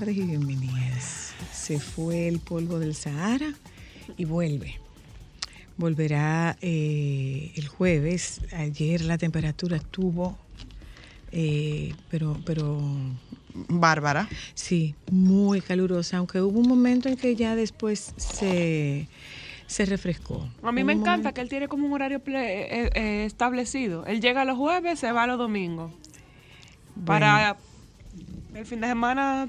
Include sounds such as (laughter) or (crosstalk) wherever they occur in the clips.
Tardes y bienvenidas. Se fue el polvo del Sahara y vuelve. Volverá eh, el jueves. Ayer la temperatura estuvo, eh, pero, pero Bárbara. sí, muy calurosa, aunque hubo un momento en que ya después se, se refrescó. A mí me encanta momento- que él tiene como un horario ple- eh, eh, establecido. Él llega los jueves, se va los domingos. Para el fin de semana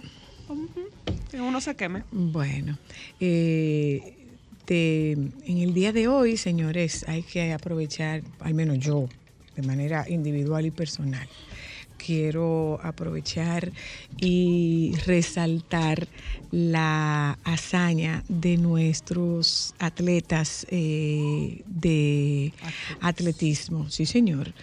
uno se queme. Bueno, eh, de- en el día de hoy, señores, hay que aprovechar, al menos yo, de manera individual y personal, quiero aprovechar y resaltar la hazaña de nuestros atletas eh, de atletismo, sí señor.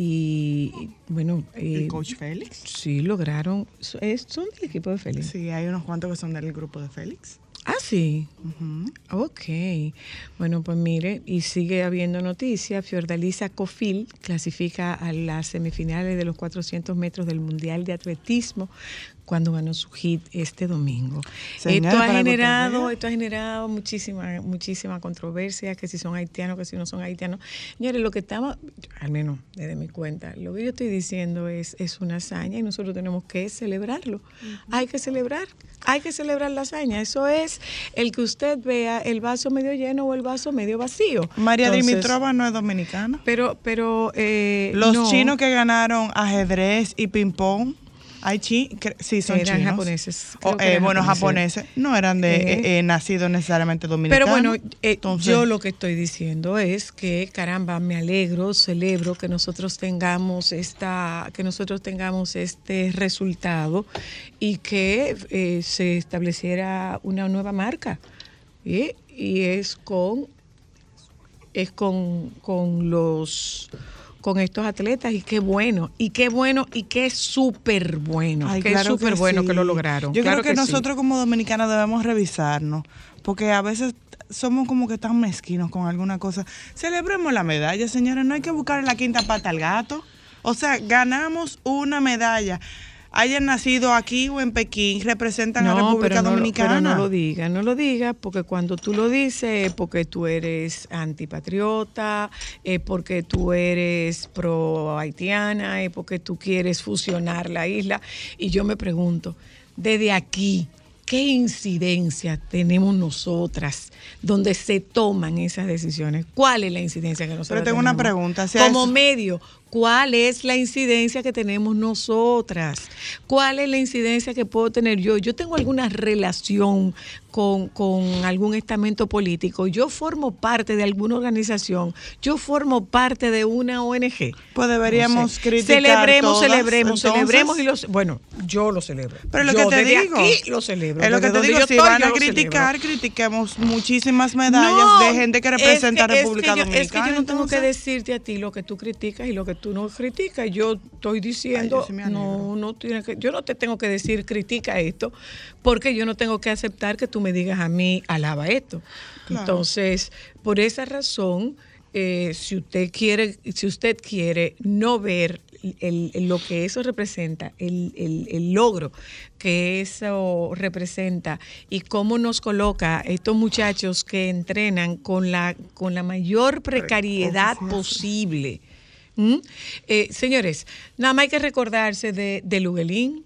Y bueno, El eh, coach Félix. sí lograron, es- son del equipo de Félix. Sí, hay unos cuantos que son del grupo de Félix. Ah, sí. Ujú. Ok. Bueno, pues mire, y sigue habiendo noticias. Fiordalisa Cofil clasifica a las semifinales de los 400 metros del Mundial de Atletismo cuando ganó su hit este domingo. Señora, esto ha generado, esto ha generado muchísima, muchísima controversia, que si son haitianos, que si no son haitianos. Señores, lo que estaba, al menos desde mi cuenta, lo que yo estoy diciendo es, es una hazaña y nosotros tenemos que celebrarlo. Hay que celebrar, hay que celebrar la hazaña. Eso es el que usted vea el vaso medio lleno o el vaso medio vacío. María Entonces, Dimitrova no es dominicana. Pero, pero, eh, Los no, chinos que ganaron ajedrez y ping-pong, hay chi sí, son Eran chinos. japoneses, O, eh, bueno, japoneses. No eran de Eh. eh, nacidos necesariamente Pero dominicanos. bueno, eh, Entonces, yo lo que estoy diciendo es que caramba, me alegro, celebro que nosotros tengamos esta, que nosotros tengamos este resultado y que se estableciera una nueva marca. ¿sí? Y es con es con, con los con estos atletas y qué bueno, y qué bueno, y qué súper bueno, Ay, qué claro súper bueno sí. que lo lograron. Yo Claro creo que, nosotros como dominicanos debemos revisarnos, porque a veces somos como que tan mezquinos con alguna cosa. Celebremos la medalla, señores, no hay que buscar la quinta pata al gato. O sea, ganamos una medalla. Hayan nacido aquí o en Pekín, representan a la República pero no, Dominicana. pero no lo digas, no lo digas, porque cuando tú lo dices es porque tú eres antipatriota, es porque tú eres pro haitiana, es porque tú quieres fusionar la isla. Y yo me pregunto, desde aquí, ¿qué incidencia tenemos nosotras donde se toman esas decisiones? ¿Cuál es la incidencia que nosotros Pero tengo una pregunta, si Como es- medio, ¿Cuál es la incidencia que tenemos nosotras? ¿Cuál es la incidencia que puedo tener yo? Yo tengo alguna relación con, con algún estamento político, yo formo parte de alguna organización, yo formo parte de una ONG. Pues deberíamos No sé. criticar Celebremos, todas, celebremos, entonces. celebremos y los bueno, yo lo celebro. Pero lo Yo que te digo, aquí lo celebro. es lo que te digo, si estoy, van a criticar, critiquemos muchísimas medallas No, de gente que es representa a es que República yo- Dominicana. Es que yo no tengo que decirte a ti lo que tú criticas y lo que tú no criticas. Yo estoy diciendo, Ay, yo no, no tiene que, yo no te tengo que decir critica esto, porque yo no tengo que aceptar que tú me digas a mí alaba esto. Claro. Entonces, por esa razón, eh, si usted quiere, si usted quiere no ver el- el- lo que eso representa, el, el- el logro que eso representa y cómo nos coloca estos muchachos que entrenan con la, con la mayor precariedad posible. ¿Mm? Eh, señores, nada más hay que recordarse de, de Luguelín,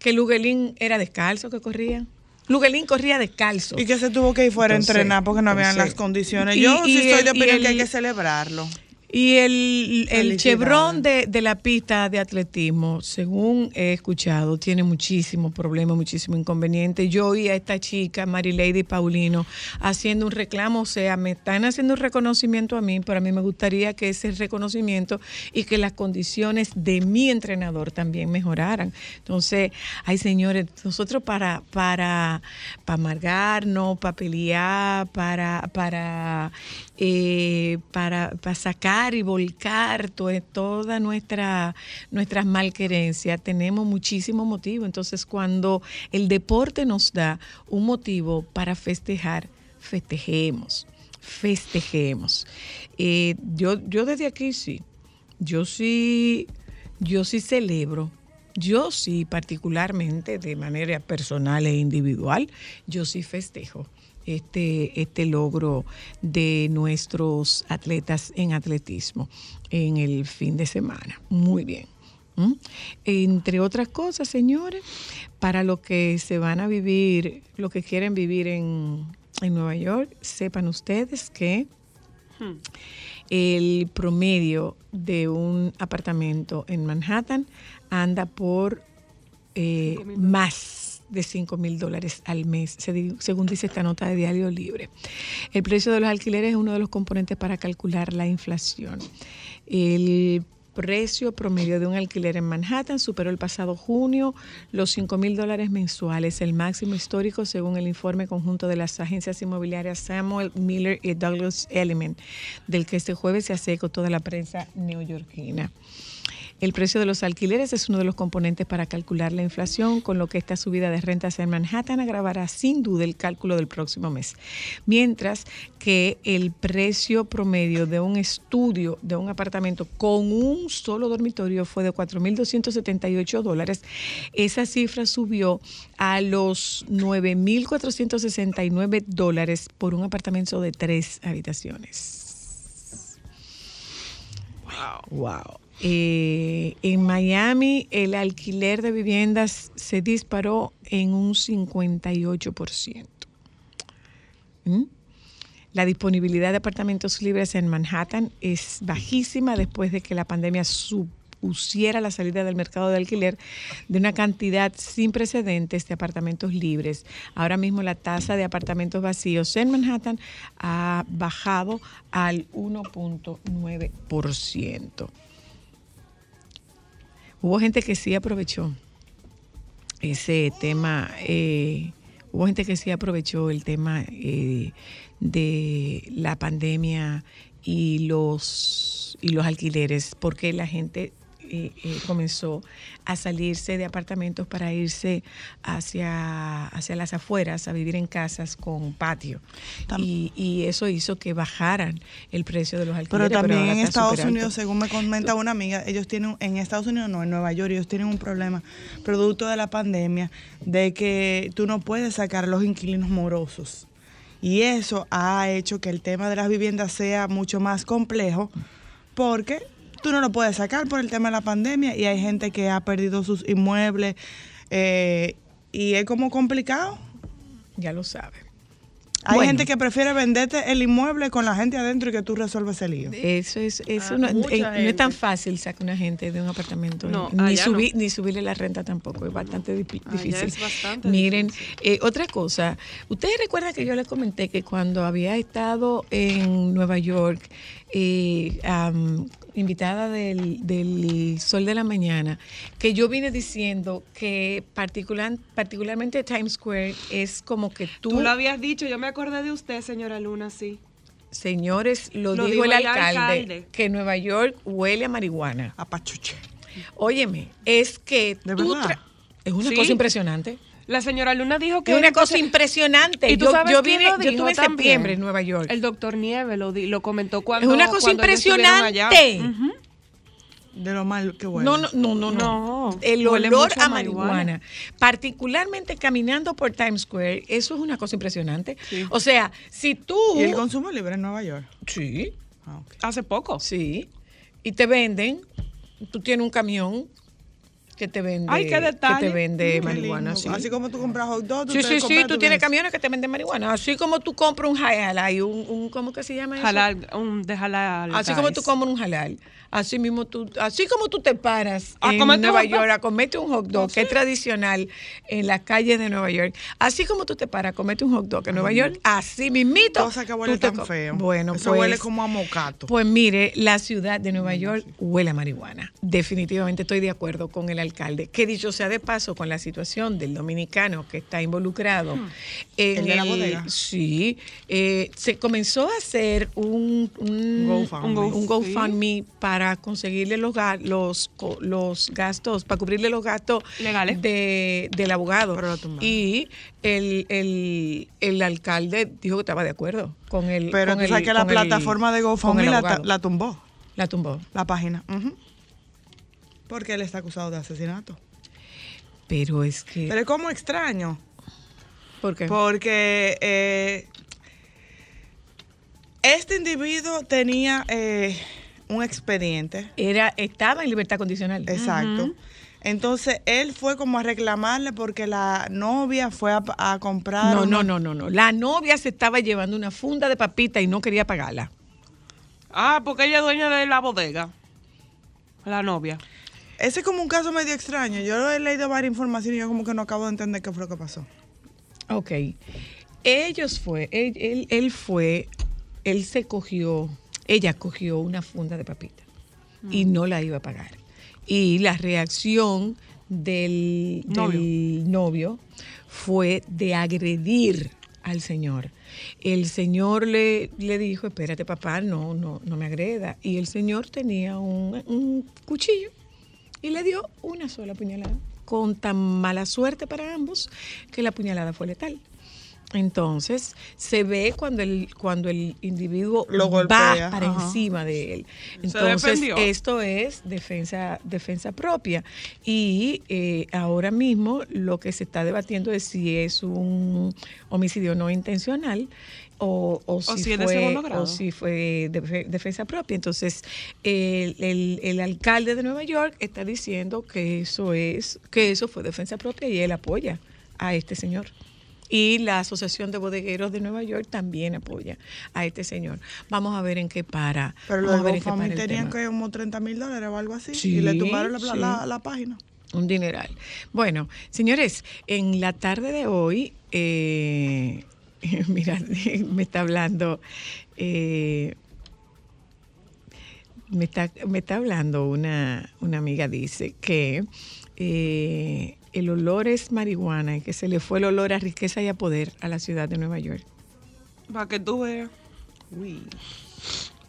que Luguelín era descalzo que corría. Luguelín corría descalzo. Y que se tuvo que ir fuera Entonces, a entrenar porque no habían las condiciones. y- Yo y sí estoy el- de y opinión que hay que celebrarlo. Y el, el chevron de, de la pista de atletismo, según he escuchado, tiene muchísimos problemas, muchísimos inconvenientes. Yo oí a esta chica, Marilady Paulino, haciendo un reclamo, o sea, me están haciendo un reconocimiento a mí, pero a mí me gustaría que ese reconocimiento y que las condiciones de mi entrenador también mejoraran. Entonces, ay señores, nosotros para, para, para amargarnos, para pelear, para, para, eh, para, sacar y volcar to- toda nuestra, nuestras malquerencias, tenemos muchísimo motivo. Entonces, cuando el deporte nos da un motivo para festejar, festejemos, festejemos. Eh, yo, yo desde aquí sí, yo sí, yo sí celebro. Yo sí, particularmente de manera personal e individual, yo sí festejo este, este logro de nuestros atletas en atletismo en el fin de semana. Muy bien. ¿Mm? Entre otras cosas, señores, para los que se van a vivir, lo que quieren vivir en, en Nueva York, sepan ustedes que el promedio de un apartamento en Manhattan anda por eh, más de 5 mil dólares al mes, según dice esta nota de Diario Libre. El precio de los alquileres es uno de los componentes para calcular la inflación. El precio promedio de un alquiler en Manhattan superó el pasado junio los 5 mil dólares mensuales, el máximo histórico según el informe conjunto de las agencias inmobiliarias Samuel Miller y Douglas Elliman, del que este jueves se hace eco toda la prensa neoyorquina. El precio de los alquileres es uno de los componentes para calcular la inflación, con lo que esta subida de rentas en Manhattan agravará sin duda el cálculo del próximo mes. Mientras que el precio promedio de un estudio de un apartamento con un solo dormitorio fue de 4.278 dólares, esa cifra subió a los 9.469 dólares por un apartamento de tres habitaciones. Wow. Eh, en Miami el alquiler de viviendas se disparó en un 58%. ¿Mm? La disponibilidad de apartamentos libres en Manhattan es bajísima después de que la pandemia supusiera la salida del mercado de alquiler de una cantidad sin precedentes de apartamentos libres. Ahora mismo la tasa de apartamentos vacíos en Manhattan ha bajado al 1.9%. Hubo gente que sí aprovechó ese tema, eh, hubo gente que sí aprovechó el tema eh, de la pandemia y los, y los alquileres, porque la gente eh, eh, comenzó a salirse de apartamentos para irse hacia, hacia las afueras, a vivir en casas con patio. Y, y eso hizo que bajaran el precio de los Pero alquileres. también ahora en Estados. Unidos, según me comenta una amiga, ellos tienen, en Estados Unidos no, en Nueva York, ellos tienen un problema producto de la pandemia de que tú no puedes sacar los inquilinos morosos. Y eso ha hecho que el tema de las viviendas sea mucho más complejo porque tú no lo puedes sacar por el tema de la pandemia y hay gente que ha perdido sus inmuebles eh, y es como complicado. Ya lo sabe. Hay Bueno. gente que prefiere venderte el inmueble con la gente adentro y que tú resuelves el lío. Eso es, eso Ah, no, eh, no es tan fácil sacar una gente de un apartamento. No, ni, subir, ni subirle la renta tampoco, es bastante di- Allá difícil. es bastante Miren, difícil. eh, otra cosa, ustedes recuerdan que yo les comenté que cuando había estado en Nueva York, eh, invitada del, del Sol de la Mañana, que yo vine diciendo que particular, particularmente Times Square es como que tú, Tú lo habías dicho, yo me acordé de usted, señora Luna, sí. señores, lo, Lo dijo dijo el el alcalde, alcalde. que Nueva York huele a marihuana. A pachuche. Óyeme, es que ¿De tú es una Sí. cosa impresionante. La señora Luna dijo que... Es una entonces- cosa impresionante. ¿Y tú yo, sabes yo quién vine- lo yo estuve en septiembre en Nueva York. El doctor Nieve lo, di- lo comentó cuando... es una cosa impresionante. De lo mal que huele. No, no, no, no, no. No, El huele olor mucho a marihuana. marihuana. particularmente caminando por Times Square, eso es una cosa impresionante. Sí. O sea, si tú... ¿Y el consumo libre en Nueva York? Sí, Ah. Hace poco. sí. Y te venden, tú tienes un camión que te vende, Ay, qué detalle. que te vende Qué marihuana. sí. Así como tú compras hot dog, tú Sí, sí, sí, tú tienes camiones que te venden marihuana. Así como tú compras un halal y un, un ¿cómo que se llama eso? Halal, un de halal. Así como tú compras un halal. Así mismo tú, así como tú te paras A en Nueva. York a comerte un hot dog, que es tradicional en las calles de Nueva York. Así como tú te paras a comerte un hot dog en Nueva York, así mismito. Cosa que huele tan feo. Bueno, Eso pues, huele como a mocato. Pues mire, la ciudad de Nueva York huele a marihuana. Definitivamente estoy de acuerdo con el alcalde. Que dicho sea de paso, con la situación del dominicano que está involucrado en ¿El de la bodega? Sí, eh, se comenzó a hacer un, un GoFundMe. un, Go- un Sí. GoFundMe para conseguirle los, los, los gastos, para cubrirle los gastos Legales. de, del abogado. Y el, el, el alcalde dijo que estaba de acuerdo con el Pero con tú el- sabes que la plataforma de GoFundMe la, tumbó, La tumbó. la página. Ujú. Porque él está acusado de asesinato. Pero es que... Pero es como extraño. ¿Por qué? Porque eh, este individuo tenía eh, un expediente. Era, estaba en libertad condicional. Exacto. Entonces él fue como a reclamarle porque la novia fue a, a comprar. No, una- no, no, no, no. La novia se estaba llevando una funda de papita y no quería pagarla. Ah, porque ella es dueña de la bodega. La novia. Ese es como un caso medio extraño. Yo he leído varias informaciones y yo como que no acabo de entender qué fue lo que pasó. Ok. Ellos fue, él, él, él fue, él se cogió, ella cogió una funda de papita y no la iba a pagar. Y la reacción del, del novio fue de agredir al señor. El señor le, le dijo, espérate papá, no, no, no me agreda. Y el señor tenía un, un cuchillo y le dio una sola puñalada, con tan mala suerte para ambos que la puñalada fue letal. Entonces, se ve cuando el, cuando el individuo Lo va golpea, para ajá. encima de él. Entonces, esto es defensa, defensa propia. Y eh, ahora mismo lo que se está debatiendo es si es un homicidio no intencional o, o si, si es de fue, segundo grado. o si fue defe- defensa propia. Entonces, el, el- el alcalde de Nueva York está diciendo que eso es, que eso fue defensa propia y él apoya a este señor. Y la Asociación de Bodegueros de Nueva York también apoya a este señor. Vamos a ver en qué para. Pero los tenían tema. que como 30 mil dólares o algo así. Sí, y le tumbaron la, sí. la- la página. Un dineral. Bueno, señores, en la tarde de hoy, eh, (laughs) mira, (laughs) me está hablando, eh, me, está, me está hablando una, una amiga, dice que eh, el olor es marihuana y que se le fue el olor a riqueza y a poder a la ciudad de Nueva York. Para que tú veas.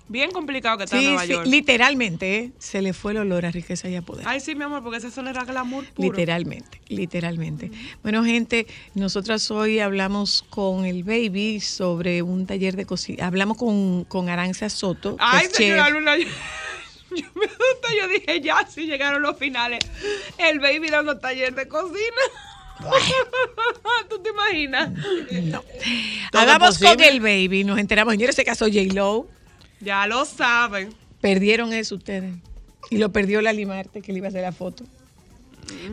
Bien complicado que está en Nueva sí, York. literalmente, ¿eh? se le fue el olor a riqueza y a poder. Ay, sí, mi amor, porque ese son era glamour puro. Literalmente, literalmente. Bueno, gente, nosotras hoy hablamos con el baby sobre un taller de cocina. Hablamos con, con Aranza Soto. que Ay, es señora chef. Luna, yo, (laughs) yo me asusté, yo dije, ya, sí llegaron los finales. El baby dando taller de cocina. (laughs) ¿Tú te imaginas? No. Hagamos con el baby. Nos enteramos. Señores, se casó J-Lo. Ya lo saben. Perdieron eso ustedes. Y lo perdió la Limarte, que le iba a hacer la foto.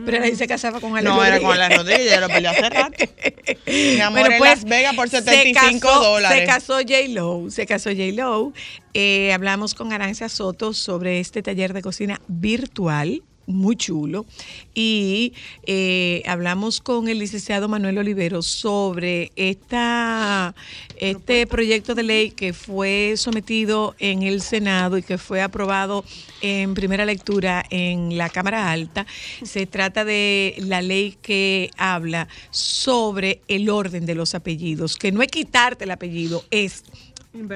Pero él se casaba con Alex No, era Rodríguez. con la rodilla, ya lo peleó hace rato. (laughs) Mi amor, Bueno, en pues, Las Vegas por se 75 casó- dólares. Se casó J. Lo, se casó J. Lo. Eh, hablamos con Arancia Soto sobre este taller de cocina virtual. Muy chulo. Y eh, hablamos con el licenciado Manuel Olivero sobre esta, este proyecto de ley que fue sometido en el Senado y que fue aprobado en primera lectura en la Cámara Alta. Se trata de la ley que habla sobre el orden de los apellidos, que no es quitarte el apellido, es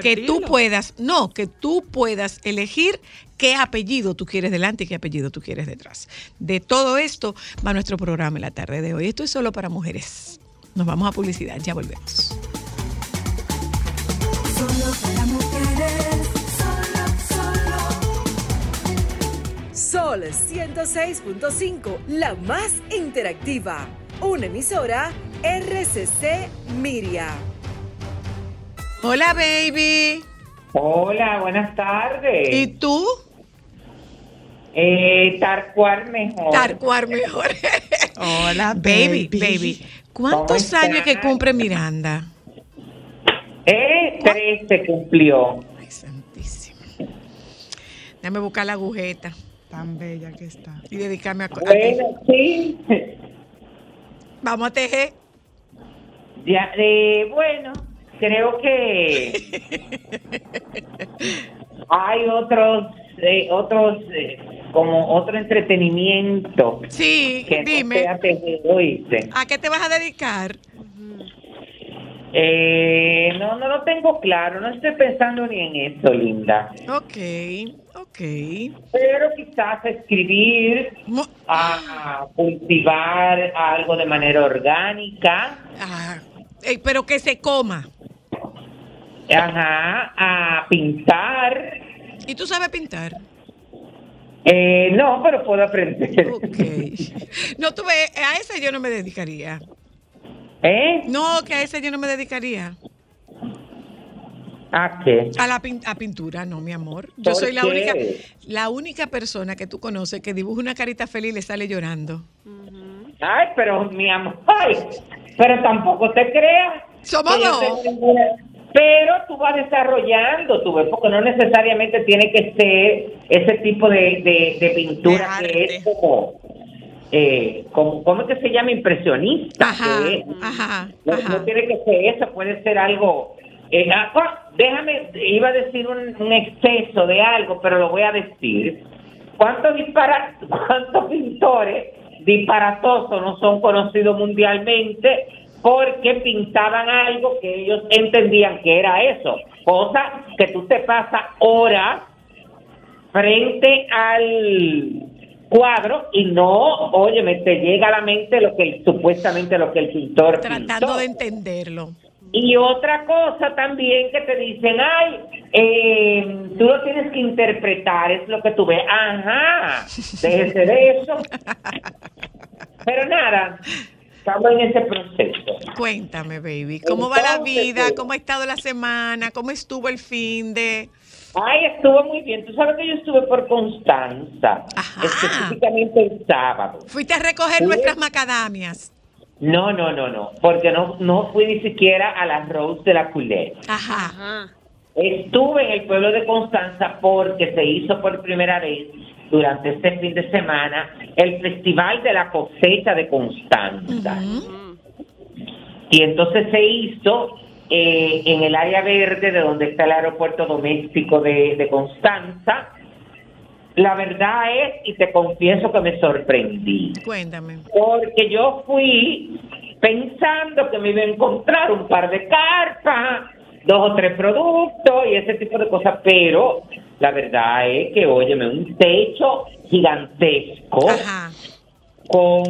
que tú puedas, no, que tú puedas elegir qué apellido tú quieres delante y qué apellido tú quieres detrás. De todo esto va nuestro programa en la tarde de hoy. Esto es solo para mujeres. Nos vamos a publicidad, ya volvemos. Solo para mujeres. Solo, solo. Sol 106.5, la más interactiva. Una emisora RCC Miria. Hola, baby. Hola, buenas tardes. ¿Y tú? Eh, tal cual mejor. Tarcuar mejor. (laughs) Hola, baby, baby. baby. ¿Cuántos ¿Cómo años que cumple Miranda? Eh, 13 cumplió. Ay, santísimo. Déjame buscar la agujeta Tan bella que está. y dedicarme a... Bueno, sí. Vamos a tejer. Ya, eh, bueno, creo que hay otros, eh, otros, eh, como otro entretenimiento Sí, que dime. ¿A qué te vas a dedicar? Eh, no, no lo tengo claro, no estoy pensando ni en eso, linda. Ok, ok. Pero quizás escribir, Mo- a cultivar algo de manera orgánica, Ah, ey, pero que se coma. ajá, a pintar. ¿Y tú sabes pintar? Eh, no, pero puedo aprender. Ok. (laughs) No, tú ves, a ese yo no me dedicaría. ¿Eh? No, que a ese yo no me dedicaría. ¿A qué? A la pin- a pintura, no, mi amor. Yo ¿Por soy la qué? única, la única persona que tú conoces que dibuja una carita feliz y le sale llorando. Ay, pero mi amor, ay, pero tampoco te creas. Somos dos. Pero tú vas desarrollando, tú ves, porque no necesariamente tiene que ser ese tipo de, de, de pintura De que es como, eh, como, ¿cómo es que se llama? Impresionista. Ajá, que es. ajá, No, ajá. no tiene que ser eso, puede ser algo. eh, ah, bueno, déjame, iba a decir un, un exceso de algo, pero lo voy a decir. ¿Cuántos, dispara, (laughs) cuántos pintores disparatosos no son conocidos mundialmente porque pintaban algo que ellos entendían que era eso? Cosa que tú te pasas horas frente al cuadro y no, óyeme, te llega a la mente lo que supuestamente lo que el pintor Tratando pintó. de entenderlo. Y otra cosa también que te dicen, ay, eh, tú lo tienes que interpretar, es lo que tú ves. Ajá, (laughs) déjese de eso. Pero nada, estamos en ese proceso. Cuéntame, baby, ¿cómo va la vida? pues- ¿Cómo ha estado la semana? ¿Cómo estuvo el fin de...? Ay, estuvo muy bien. Tú sabes que yo estuve por Constanza, Ajá. específicamente el sábado. Fuiste a recoger Sí. nuestras macadamias. No, no, no, no, porque no, no fui ni siquiera a la Rose de la Culé. Ajá. Ajá. Estuve en el pueblo de Constanza porque se hizo por primera vez durante este fin de semana el Festival de la Cosecha de Constanza. Y entonces se hizo eh, en el área verde de donde está el aeropuerto doméstico de, de Constanza. La verdad es, y te confieso que me sorprendí, Cuéntame. porque yo fui pensando que me iba a encontrar un par de carpas, dos o tres productos y ese tipo de cosas, pero la verdad es que, óyeme, un techo gigantesco Ajá. con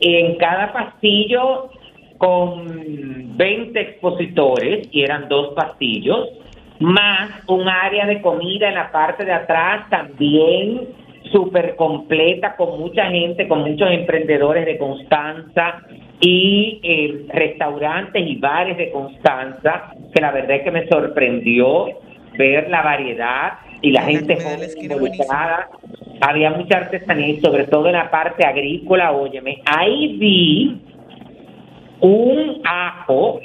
en cada pasillo con 20 expositores y eran dos pasillos más un área de comida en la parte de atrás también súper completa con mucha gente, con muchos emprendedores de Constanza y eh, restaurantes y bares de Constanza, que la verdad es que me sorprendió ver la variedad y la La gente joven involucrada. Había mucha artesanía y sobre todo en la parte agrícola, óyeme, ahí vi un ajo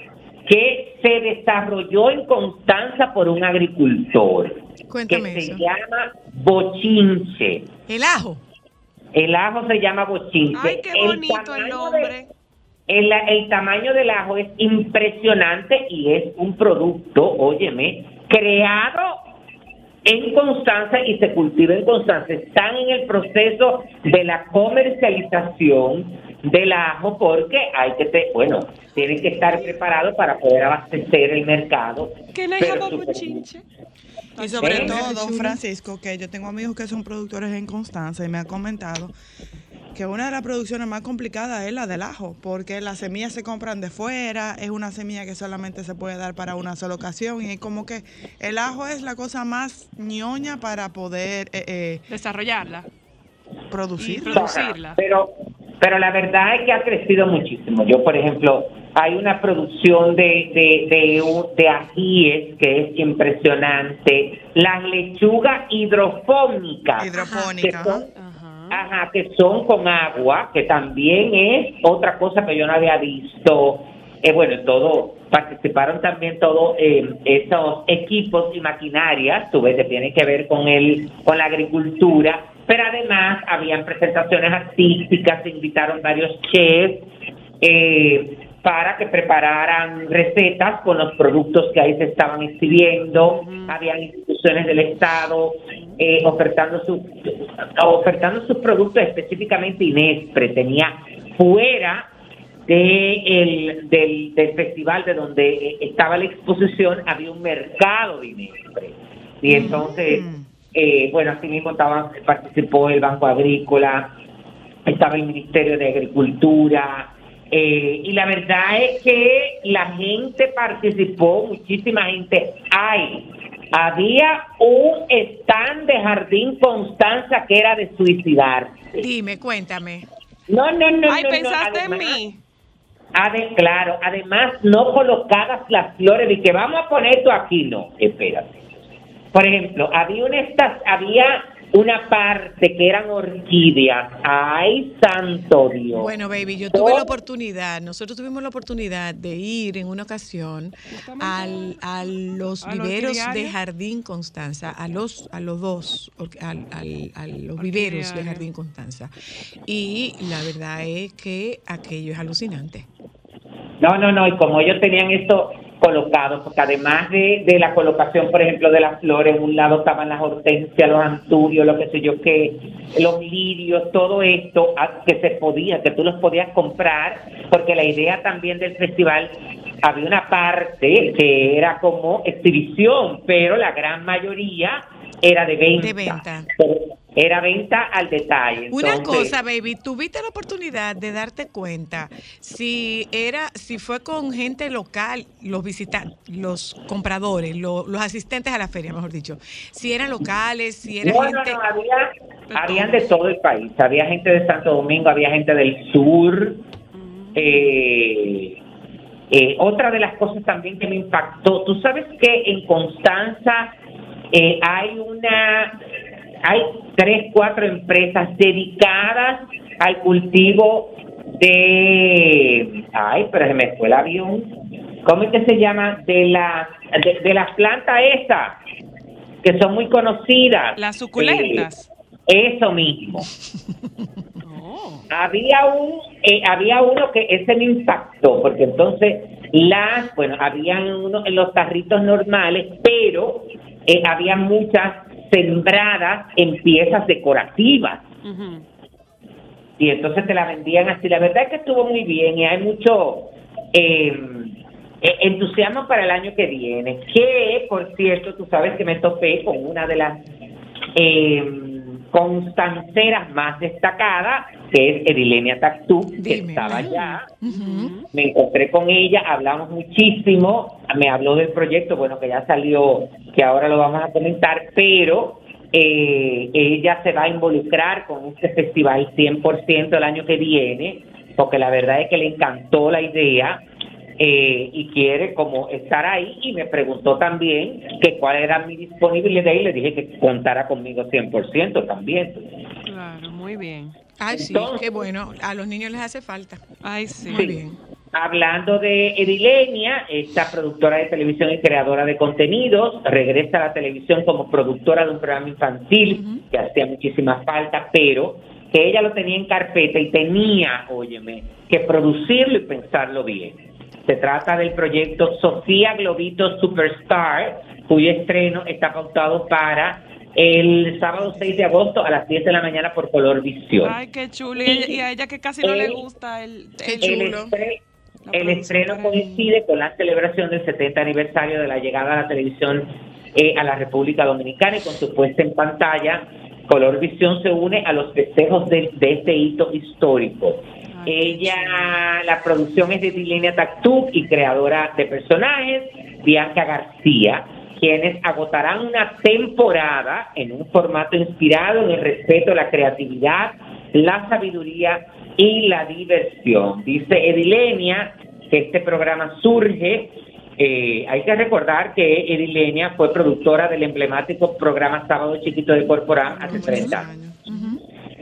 que se desarrolló en Constanza por un agricultor Cuéntame que se eso. llama bochinche. El ajo. El ajo se llama bochinche. Ay, qué El bonito el tamaño nombre. de- el, el tamaño del ajo es impresionante y es un producto, óyeme, creado en Constanza y se cultiva en Constanza. Están en el proceso de la comercialización del ajo porque hay que, te, bueno, tienen que estar preparados para poder abastecer el mercado. ¿Qué le? Y sobre Eh, todo. Francisco, que yo tengo amigos que son productores en Constanza y me han comentado que una de las producciones más complicadas es la del ajo, porque las semillas se compran de fuera, es una semilla que solamente se puede dar para una sola ocasión y es como que el ajo es la cosa más ñoña para poder eh, eh, Desarrollarla. producir. Y producirla. Pero, pero la verdad es que ha crecido muchísimo. Yo, por ejemplo, hay una producción de, de, de, de ajíes que es impresionante. Las lechugas hidrofónicas. Son- ajá. Que son con agua, que también es otra cosa que yo no había visto. Eh, bueno, todo, participaron también todos eh, esos equipos y maquinarias, tú ves, que tienen que ver con el, con la agricultura, pero además habían presentaciones artísticas, se invitaron varios chefs eh, para que prepararan recetas con los productos que ahí se estaban exhibiendo, habían instituciones del Estado eh, ofertando su ofertando sus productos específicamente Inespre tenía fuera de el- del, del festival de donde eh, estaba la exposición había un mercado de Inespre y entonces eh, bueno así mismo estaba, participó el Banco Agrícola estaba el Ministerio de Agricultura eh, y la verdad es que la gente participó, muchísima gente. Hay, había un stand de Jardín Constanza que era de suicidarse. Dime, cuéntame. No, no, no. Ay, no, no, pensaste en mí. claro, además no colocadas las flores de que vamos a poner esto aquí, no, espérate. Por ejemplo, había una estas, había una parte que eran orquídeas. Ay, santo Dios. Bueno, baby, yo tuve la oportunidad, nosotros tuvimos la oportunidad de ir en una ocasión al, a los ¿Al viveros de? Jardín Constanza, a los, a los dos, al- al- a los viveros de. Jardín Constanza. Y la verdad es que aquello es alucinante. No, no, no, y como ellos tenían esto colocado, porque además de, de la colocación, por ejemplo, de las flores, en un lado estaban las hortensias, los anturios, lo que sé yo qué, los lirios, todo esto ah, que se podía, que tú los podías comprar, porque la idea también del festival había una parte que era como exhibición, pero la gran mayoría era de venta. De venta. Era venta al detalle. Una cosa, baby, tuviste la oportunidad de darte cuenta si era, si fue con gente local, los visitantes, los compradores, lo- los asistentes a la feria, mejor dicho, si eran locales, si era No, no, gente. no, había, habían de todo el país. Había gente de Santo Domingo, había gente del sur. Eh, eh, otra de las cosas también que me impactó, tú sabes que en Constanza eh, hay una, hay tres, cuatro empresas dedicadas al cultivo de, ay, pero se me fue el avión. ¿Cómo es que se llama? De las, de, de las plantas esas que son muy conocidas. Las suculentas. Eh, eso mismo. (laughs) Oh. Había un, eh, había uno que ese me impactó, porque entonces las, bueno, habían uno en los tarritos normales, pero eh, había muchas sembradas en piezas decorativas y entonces te la vendían así. La verdad es que estuvo muy bien y hay mucho eh, eh, entusiasmo para el año que viene. Que, por cierto, tú sabes que me topé con una de las eh, constanceras más destacadas, que es Edilenia Tactú, que estaba allá. Me encontré con ella, hablamos muchísimo, me habló del proyecto, bueno, que ya salió, que ahora lo vamos a comentar, pero eh, ella se va a involucrar con este festival 100% el año que viene, porque la verdad es que le encantó la idea eh, y quiere como estar ahí y me preguntó también que cuál era mi disponibilidad y le dije que contara conmigo 100% también. Claro, muy bien. Ay, sí, Entonces- qué bueno. A los niños les hace falta. Ay, sí. Muy bien. Hablando de Edilenia, esta productora de televisión y creadora de contenidos, regresa a la televisión como productora de un programa infantil que hacía muchísima falta, pero que ella lo tenía en carpeta y tenía, óyeme, que producirlo y pensarlo bien. Se trata del proyecto Sofía Globito Superstar, cuyo estreno está pautado para el sábado 6 de agosto a las 10 de la mañana por Color Visión. Ay, qué chulo. Y, ella- y a ella que casi no le gusta el... el- chulo. El, estreno coincide con la celebración del 70 aniversario de la llegada a la televisión eh, a la República Dominicana y con su puesta en pantalla, Color Visión se une a los festejos de, de este hito histórico. Ay, Ella, la producción es de Dilenia Tactub y creadora de personajes, Bianca García, quienes agotarán una temporada en un formato inspirado en el respeto, la creatividad, la sabiduría y la diversión. Dice Edilenia que este programa surge, eh, hay que recordar que Edilenia fue productora del emblemático programa Sábado Chiquito de Corporán hace 30 años.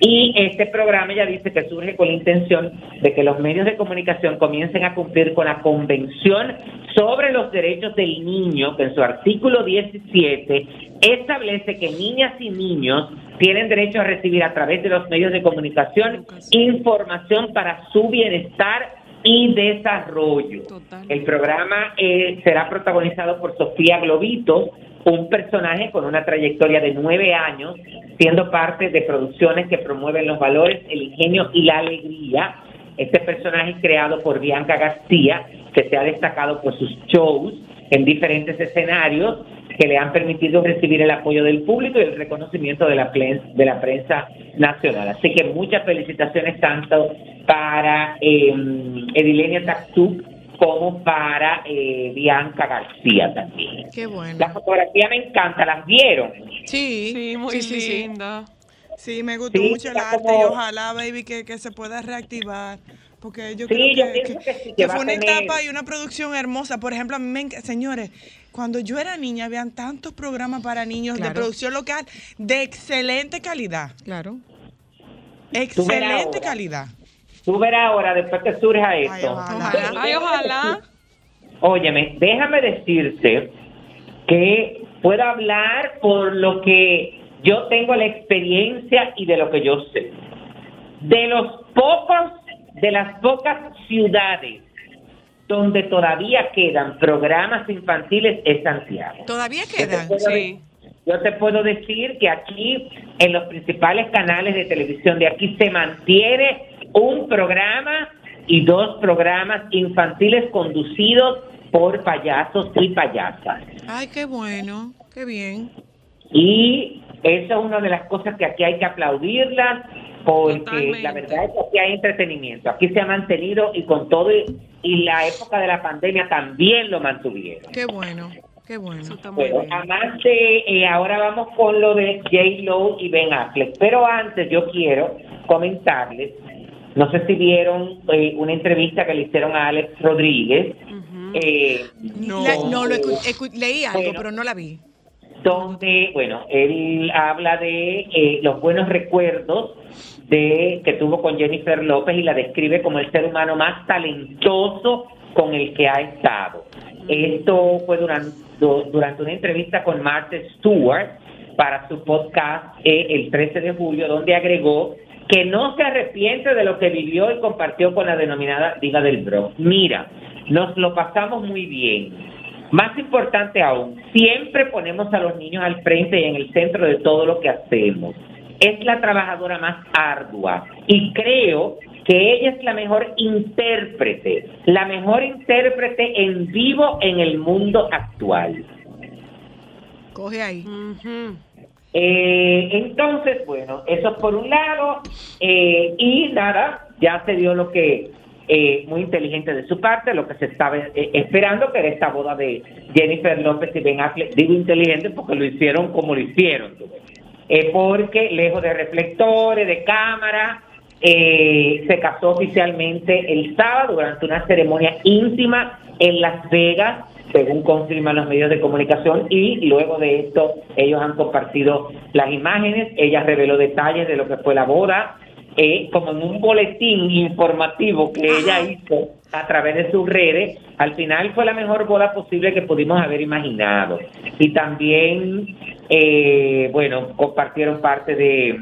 Y este programa ella dice que surge con la intención de que los medios de comunicación comiencen a cumplir con la Convención sobre los Derechos del Niño, que en su artículo 17 establece que niñas y niños tienen derecho a recibir a través de los medios de comunicación información para su bienestar y desarrollo. Total. El programa eh, será protagonizado por Sofía Globito, un personaje con una trayectoria de nueve años, siendo parte de producciones que promueven los valores, el ingenio y la alegría. Este personaje creado por Bianca García, que se ha destacado por sus shows en diferentes escenarios que le han permitido recibir el apoyo del público y el reconocimiento de la, de la prensa nacional. Así que muchas felicitaciones tanto para eh, Edilenia Taxú como para eh, Bianca García también. Qué bueno. La fotografía me encanta, ¿las vieron? Sí, Sí, muy sí, sí, sí. linda. Sí, me gustó Sí, mucho el arte como- y ojalá, baby, que, que se pueda reactivar. Porque yo Sí, creo yo que, pienso que- que sí, que que va fue una tener- etapa y una producción hermosa. Por ejemplo, a mí me señores, cuando yo era niña, habían tantos programas para niños de producción local de excelente calidad. Claro. Excelente ahora. calidad. Tú verás ahora, después que surja esto. Ay, ojalá. Ay, ojalá. Óyeme, déjame decirte que puedo hablar por lo que yo tengo la experiencia y de lo que yo sé. De los pocos, de las pocas ciudades donde todavía quedan programas infantiles es Santiago. Todavía quedan. Sí. Yo te puedo decir que aquí, en los principales canales de televisión de aquí, se mantiene un programa y dos programas infantiles conducidos por payasos y payasas. Ay, qué bueno. Qué bien. Y eso es una de las cosas que aquí hay que aplaudirlas, porque Totalmente. la verdad es que aquí hay entretenimiento. Aquí se ha mantenido y con todo, y, y la época de la pandemia también lo mantuvieron. Qué bueno. Qué bueno. Eso está muy Bueno, bien. además de, eh, ahora vamos con lo de J. Lo y Ben Affleck, pero antes yo quiero comentarles, no sé si vieron eh, una entrevista que le hicieron a Alex Rodríguez, eh, No, la- no lo donde- escu- escu- leí algo, Bueno. pero no la vi. donde, bueno, él habla de eh, los buenos recuerdos de que tuvo con Jennifer López y la describe como el ser humano más talentoso con el que ha estado. Esto fue durante, durante una entrevista con Martha Stewart para su podcast eh, el 13 de julio, donde agregó que no se arrepiente de lo que vivió y compartió con la denominada Diva del Bronx. Mira, nos lo pasamos muy bien. Más importante aún, siempre ponemos a los niños al frente y en el centro de todo lo que hacemos. Es la trabajadora más ardua y creo que ella es la mejor intérprete, la mejor intérprete en vivo en el mundo actual. Coge ahí. Eh, entonces, bueno, eso es por un lado. eh, y nada, ya se dio lo que, eh, muy inteligente de su parte, lo que se estaba eh, esperando, que era esta boda de Jennifer López y Ben Affleck. Digo inteligente porque lo hicieron como lo hicieron. Eh, porque lejos de reflectores, de cámara, eh, se casó oficialmente el sábado durante una ceremonia íntima en Las Vegas, según confirman los medios de comunicación, y luego de esto ellos han compartido las imágenes, ella reveló detalles de lo que fue la boda, eh, como en un boletín informativo que ella hizo a través de sus redes, al final fue la mejor boda posible que pudimos haber imaginado. Y también, eh, bueno, compartieron parte de,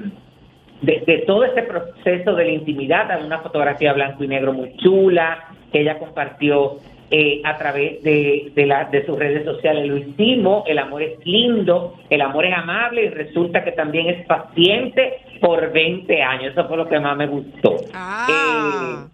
de, de todo este proceso de la intimidad, una fotografía blanco y negro muy chula que ella compartió eh, a través de, de, la- de sus redes sociales. Lo hicimos, el amor es lindo, el amor es amable y resulta que también es paciente por 20 años. Eso fue lo que más me gustó. Ah.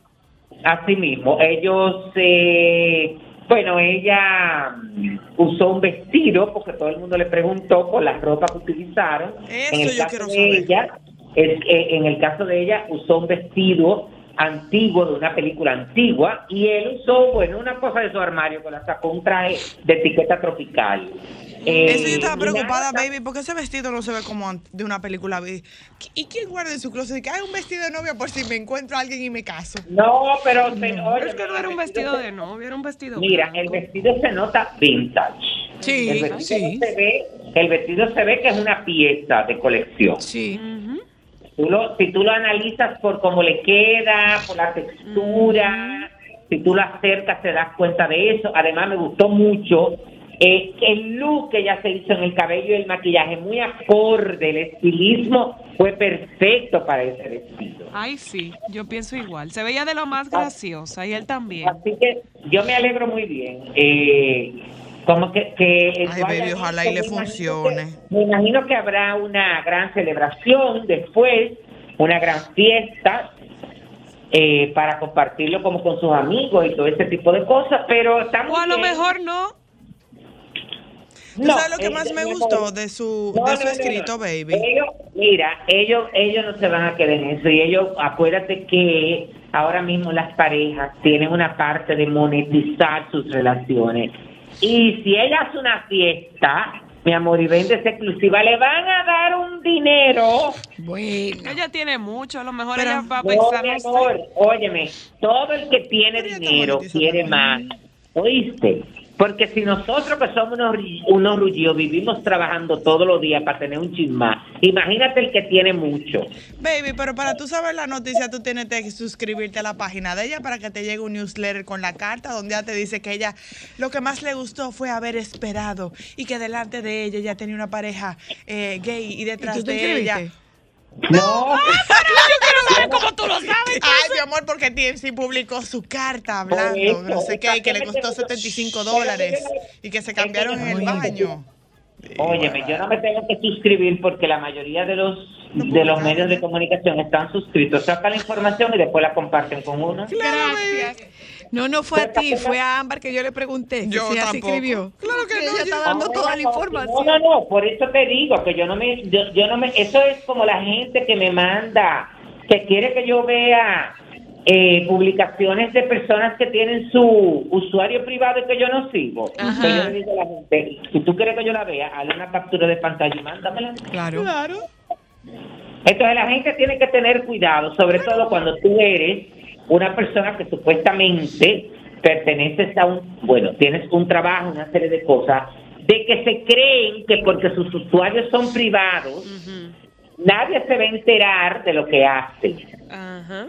Eh, así mismo, ellos, eh, bueno, ella mm, usó un vestido porque todo el mundo le preguntó por la ropa que utilizaron. Eso en el yo caso quiero de ella, es- eh, en el caso de ella usó un vestido antiguo de una película antigua y él usó, bueno, una cosa de su armario que la sacó un traje de etiqueta tropical. Eh, Eso yo estaba preocupada, nada, baby, porque ese vestido no se ve como de una película. ¿Y quién guarda en su closet? Que hay un vestido de novia por si me encuentro a alguien y me caso. No, pero, pero, oye, Pero es que no era un vestido se- de novia, era un vestido Mira, blanco. el vestido se nota vintage. Sí, el vestido sí. se ve, el vestido se ve que es una pieza de colección. Sí. Tú lo- si tú lo analizas por cómo le queda, por la textura, si tú lo acercas te das cuenta de eso. Además me gustó mucho eh, el look que ella se hizo en el cabello y el maquillaje, muy acorde, el estilismo fue perfecto para ese vestido. Ay, sí, yo pienso igual. Se veía de lo más graciosa y él también. Así que yo me alegro muy bien. Eh, como que, que Ay, baby, ojalá y le funcione. que- me imagino que habrá una gran celebración después, una gran fiesta eh, para compartirlo como con sus amigos y todo ese tipo de cosas, pero estamos O a lo mejor no. ¿Tú sabes lo que más me gustó de su, No, de no, su no, escrito, no. baby? Ellos, mira, ellos, ellos no se van a quedar en eso y ellos, acuérdate que ahora mismo las parejas tienen una parte de monetizar sus relaciones y si ella hace una fiesta, mi amor, y vende esa exclusiva, le van a dar un dinero. Bueno. Ella tiene mucho, a lo mejor Pero- ella va a No, pensar, mi amor, óyeme, todo el que tiene dinero quiere también. más. ¿Oíste? Porque si nosotros que somos unos, unos rullidos vivimos trabajando todos los días para tener un chismá, imagínate el que tiene mucho. Baby, pero para tú saber la noticia, tú tienes que suscribirte a la página de ella para que te llegue un newsletter con la carta donde ella te dice que ella lo que más le gustó fue haber esperado y que delante de ella ya tenía una pareja eh, gay y ¿Y detrás tú te de ella. inscribiste? No, (laughs) ¿Cómo tú lo sabes? Ay, mi amor, porque TMC publicó su carta hablando, eso, no sé qué, y que le costó exactamente. 75 Pero dólares yo no- y que se cambiaron yo en no el baño. óyeme, yo no me tengo que suscribir porque la mayoría de los No de los medios de ¿eh? comunicación están suscritos. Sacan la información y después la comparten con uno. Gracias. No, no fue a ti, fue a Ámbar que yo le pregunté Yo si tampoco. escribió. Claro que no, Ella está dando toda la información. No, no, no, por eso te digo que yo no me, yo, yo no me, eso es como la gente que me manda, que quiere que yo vea eh, publicaciones de personas que tienen su usuario privado y que yo no sigo. Ajá. Que yo le digo a la gente, si tú quieres que yo la vea, hazle una captura de pantalla y mándamela. Claro. Claro. Entonces la gente tiene que tener cuidado, sobre todo cuando tú eres una persona que supuestamente perteneces a un, bueno, tienes un trabajo, una serie de cosas, de que se creen que porque sus usuarios son privados, nadie se va a enterar de lo que hacen. Ajá.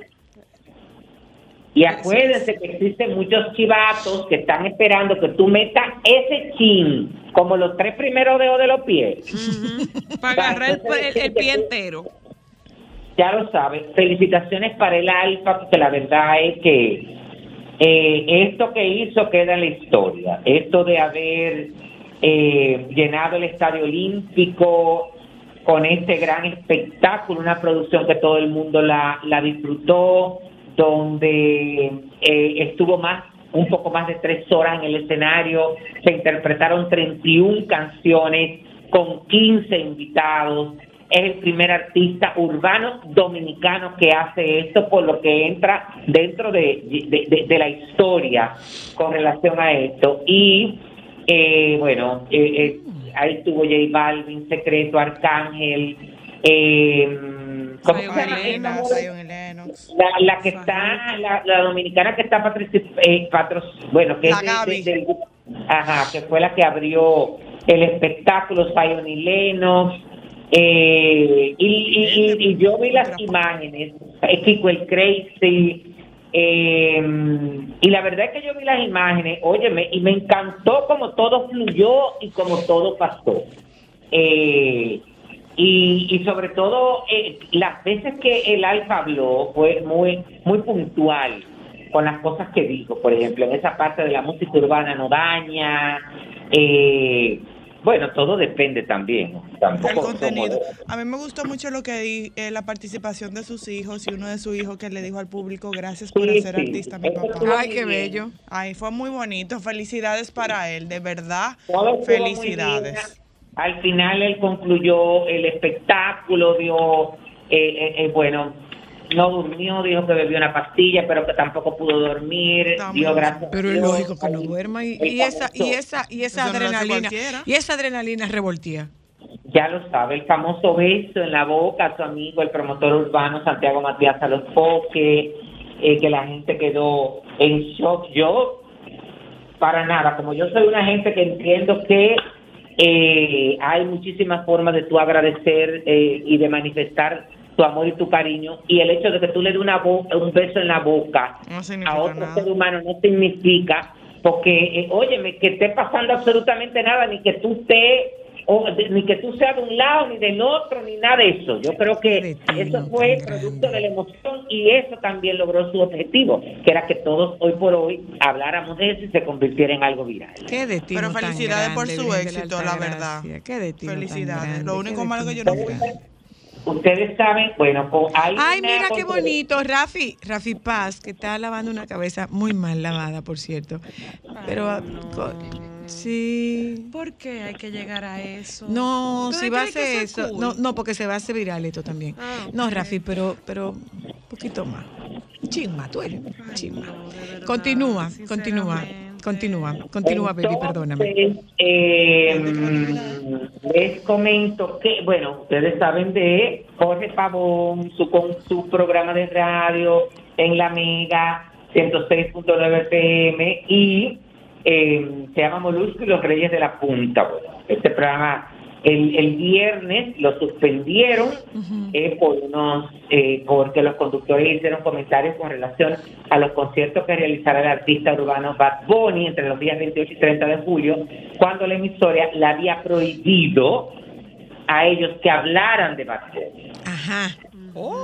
Y acuérdense que existen muchos chivatos que están esperando que tú metas ese chin, como los tres primeros dedos de los pies. (laughs) Para agarrar el, el- el pie entero. Ya lo sabes. Felicitaciones para el Alfa, porque la verdad es que eh, esto que hizo queda en la historia. Esto de haber eh, llenado el Estadio Olímpico con este gran espectáculo, una producción que todo el mundo la, la disfrutó, donde eh, estuvo más un poco más de tres horas en el escenario, se interpretaron 31 canciones con 15 invitados, es el primer artista urbano dominicano que hace esto, por lo que entra dentro de, de- de- de la historia con relación a esto. Y eh, bueno, eh, eh, ahí estuvo J Balvin, Secreto, Arcángel, eh, ¿Cómo se llama? La, la que está, la, la dominicana que está eh, patro- bueno, que es del- ajá, que fue la que abrió el espectáculo Lennox. Eh, y, y, y- y yo vi las imágenes, Kiko el Crazy, eh, y la verdad es que yo vi las imágenes, óyeme, y me encantó como todo fluyó y como todo pasó. Eh, y, y sobre todo, eh, las veces que el Alfa habló fue muy, muy puntual con las cosas que dijo. Por ejemplo, en esa parte de la música urbana no daña. eh, bueno, todo depende también. Tampoco contenido. somos- A mí me gustó mucho lo que di, eh, la participación de sus hijos y uno de sus hijos que le dijo al público, gracias por Sí, ser sí. artista, mi papá. Ay, qué bien. bello. Ay, fue muy bonito. Felicidades para él, de verdad. Todo. Felicidades. Al final él concluyó el espectáculo, dio, eh, eh, eh, bueno, no durmió, dijo que bebió una pastilla, pero que tampoco pudo dormir, También. dio gracias. a Pero es lógico que no duerma y, y esa y esa y esa Eso adrenalina y esa adrenalina revoltía. Ya lo sabe, el famoso beso en la boca a su amigo, el promotor urbano Santiago Matías Alonfoque, eh, que la gente quedó en shock. Yo, para nada, como yo soy una gente que entiendo que eh, hay muchísimas formas de tú agradecer eh, y de manifestar tu amor y tu cariño, y el hecho de que tú le des una un beso en la boca No a otro nada. ser humano no significa porque eh, óyeme que esté pasando absolutamente nada ni que tú estés o de- ni que tú seas de un lado ni del otro ni nada de eso yo creo que eso fue producto de la emoción y eso también logró su objetivo que era que todos hoy por hoy habláramos de eso y se convirtiera en algo viral Qué destino Pero tan felicidades por su la éxito, la verdad. Qué destino tan Felicidades. grande, Lo único malo que yo no. Ustedes saben bueno con, hay Ay, una mira qué bonito, Rafi, Rafi Paz, que está lavando una cabeza muy mal lavada, por cierto. Pero ah, sí. ¿Por qué hay que llegar a eso? No, ¿Ustedes si va a hacer eso cool? no, no, porque se va a hacer viral esto también. Ah, No. Rafi, pero, pero un poquito más. Chisma, tú eres. Chisma. no, de verdad, Continúa, continúa, continúa, continúa, baby, perdóname. Entonces, eh, les comento que, bueno, ustedes saben de Jorge Pavón, su, con su programa de radio en la Mega 106.9 FM y eh, se llama Molusco y los Reyes de la Punta. Bueno, este programa el, el viernes lo suspendieron eh, por unos eh, porque los conductores hicieron comentarios con relación a los conciertos que realizará el artista urbano Bad Bunny entre los días 28 y 30 de julio, cuando la emisora le había prohibido a ellos que hablaran de Bad Bunny Ajá.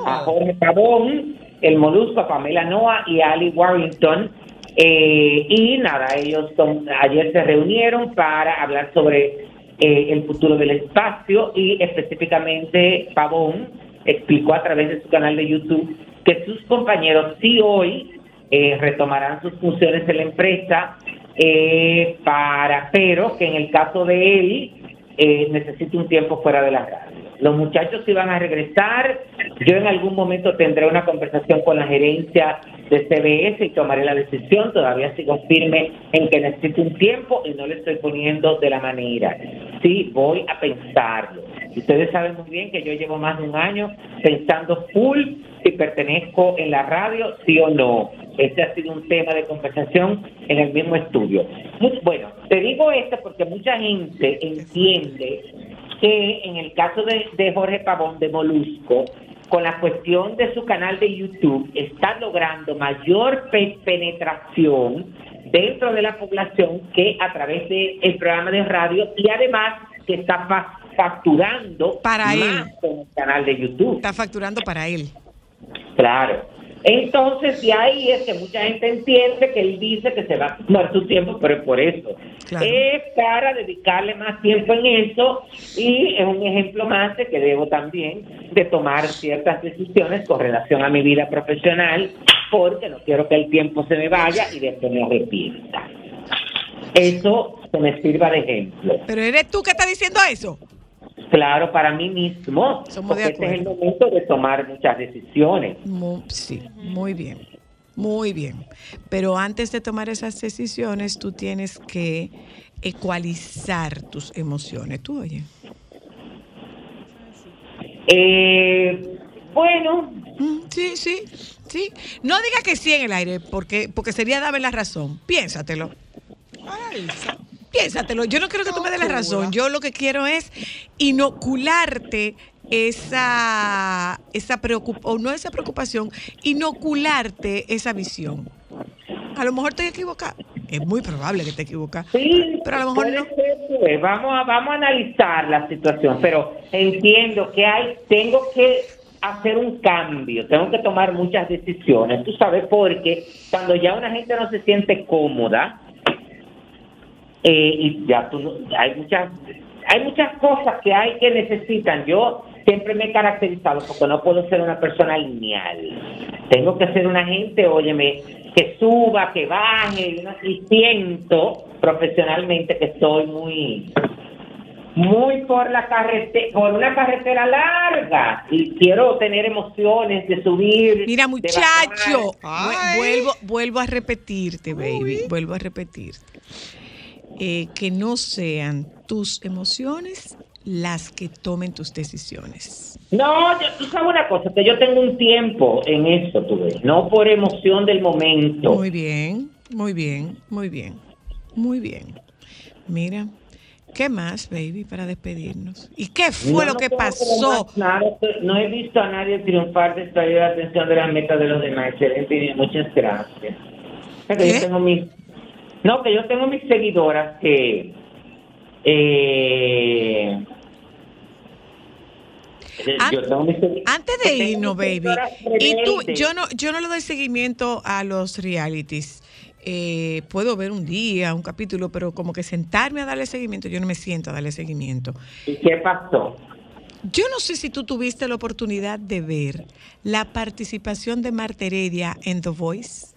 a Jorge Pavón, el Molusco, a Pamela Noa y a Ali Warrington. Eh, y nada, ellos son- ayer se reunieron para hablar sobre eh, el futuro del espacio y específicamente Pavón explicó a través de su canal de YouTube que sus compañeros sí hoy eh, retomarán sus funciones en la empresa, eh, para, pero que en el caso de él eh, necesita un tiempo fuera de la radio. Los muchachos iban a regresar. Yo en algún momento tendré una conversación con la gerencia de CBS y tomaré la decisión. Todavía sigo firme en que necesito un tiempo y no le estoy poniendo de la manera. Sí, voy a pensarlo. Ustedes saben muy bien que yo llevo más de un año pensando full si pertenezco en la radio, sí o no. Este ha sido un tema de conversación en el mismo estudio. Bueno, te digo esto porque mucha gente entiende que en el caso de, de Jorge Pavón de Molusco, con la cuestión de su canal de YouTube, está logrando mayor pe- penetración dentro de la población que a través del el programa de radio y además que está fa- facturando Para más él. con el canal de YouTube. Está facturando para él. Claro. Entonces, de ahí es que mucha gente entiende que él dice que se va a tomar su tiempo, pero es por eso. Claro. Es para dedicarle más tiempo en eso y es un ejemplo más de que debo también de tomar ciertas decisiones con relación a mi vida profesional porque no quiero que el tiempo se me vaya y después me arrepienta. Eso que me sirva de ejemplo. Pero eres tú que estás diciendo eso. Claro, para mí mismo, Somos porque este es el momento de tomar muchas decisiones. Mu- sí, muy bien. Muy bien. Pero antes de tomar esas decisiones, tú tienes que ecualizar tus emociones. Tú, oye. Eh, bueno, Mm, Sí, sí, sí. No diga que sí en el aire, porque, porque sería darme la razón. Piénsatelo. Piénsatelo. Yo no quiero que tú me des la razón. Yo lo que quiero es inocularte esa, esa preocupación, o no esa preocupación, inocularte esa visión. A lo mejor estoy equivocada. Es muy probable que esté equivocada. Sí, Pero a lo mejor no. ser, vamos a vamos a analizar la situación, pero entiendo que hay tengo que hacer un cambio, tengo que tomar muchas decisiones, tú sabes, porque cuando ya una gente no se siente cómoda eh, y ya tú no- hay muchas hay muchas cosas que hay que necesitan. Yo siempre me he caracterizado porque no puedo ser una persona lineal. Tengo que ser una gente, óyeme, que suba, que baje, ¿no? y siento profesionalmente que estoy muy muy por la carretera, por una carretera larga y quiero tener emociones de subir. Mira, muchacho, vuelvo, vuelvo a repetirte, baby, vuelvo a repetirte. Eh, que no sean tus emociones las que tomen tus decisiones. No, yo- tú sabes una cosa, que yo tengo un tiempo en eso, tú ves, no por emoción del momento. Muy bien, muy bien, muy bien, muy bien. Mira, ¿qué más, baby, para despedirnos? ¿Y qué fue No, lo que no pasó? nada, no he visto a nadie triunfar distraído la atención de las metas de los demás. Excelente, muchas gracias. ¿Qué? yo tengo mis, no, que yo tengo mis seguidoras que eh, Antes que de irnos, baby, y tú, yo no, yo no le doy seguimiento a los realities. Eh, puedo ver un día, un capítulo, pero como que sentarme a darle seguimiento, yo no me siento a darle seguimiento. ¿Y qué pasó? Yo no sé si tú tuviste la oportunidad de ver la participación de Marta Heredia en The Voice.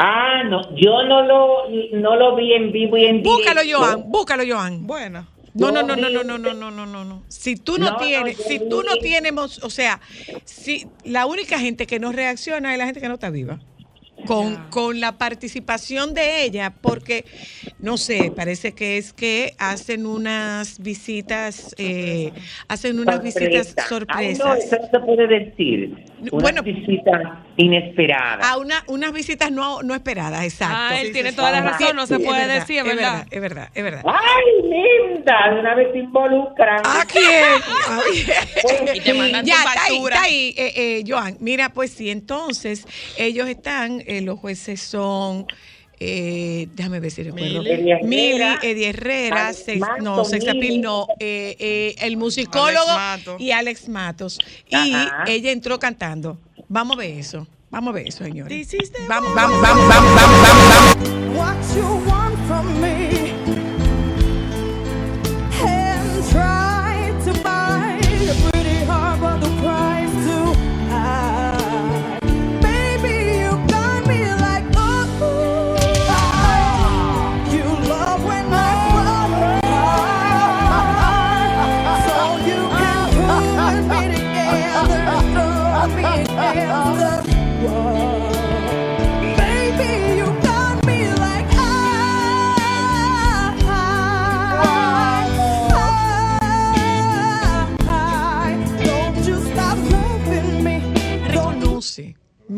Ah, no, yo no lo, no lo vi en vivo y en Búscalo, directo. Joan, búscalo, Joan. Bueno. No, no, no, no, no, no, no, no, no, no, no. Si tú no, No, no, tienes, yo si tú no tienes, o sea, si la única gente que no reacciona es la gente que no está viva. Con, con la participación de ella, porque, no sé, parece que es que hacen unas visitas, eh, hacen unas visitas Ay, no, sorpresas. eso no se puede decir. Una Bueno. visita inesperada. A una, unas visitas no, no esperadas, exacto. Ah, él Sí, tiene sí, toda la sí. razón, no se Es puede verdad, decir, es ¿verdad? Es verdad, es verdad. ¡Ay, linda! De una vez te involucran. ¿A quién? (laughs) Y te mandan ya, tu está ahí, está ahí, eh, eh, Joan. Mira, pues sí, entonces ellos están, eh, los jueces son, eh, déjame ver si recuerdo. Mili. Eddie Herrera, Mili, Eddie Herrera, Alex Sex- Matos, no, Sexapil no, eh, eh, el musicólogo Alex y Alex Matos. Y Ajá. ella entró cantando. Vamos a ver eso. Vamos a ver eso, señores. The Vamos, vamos, vamos, vamos, vamos, vamos. what you want from me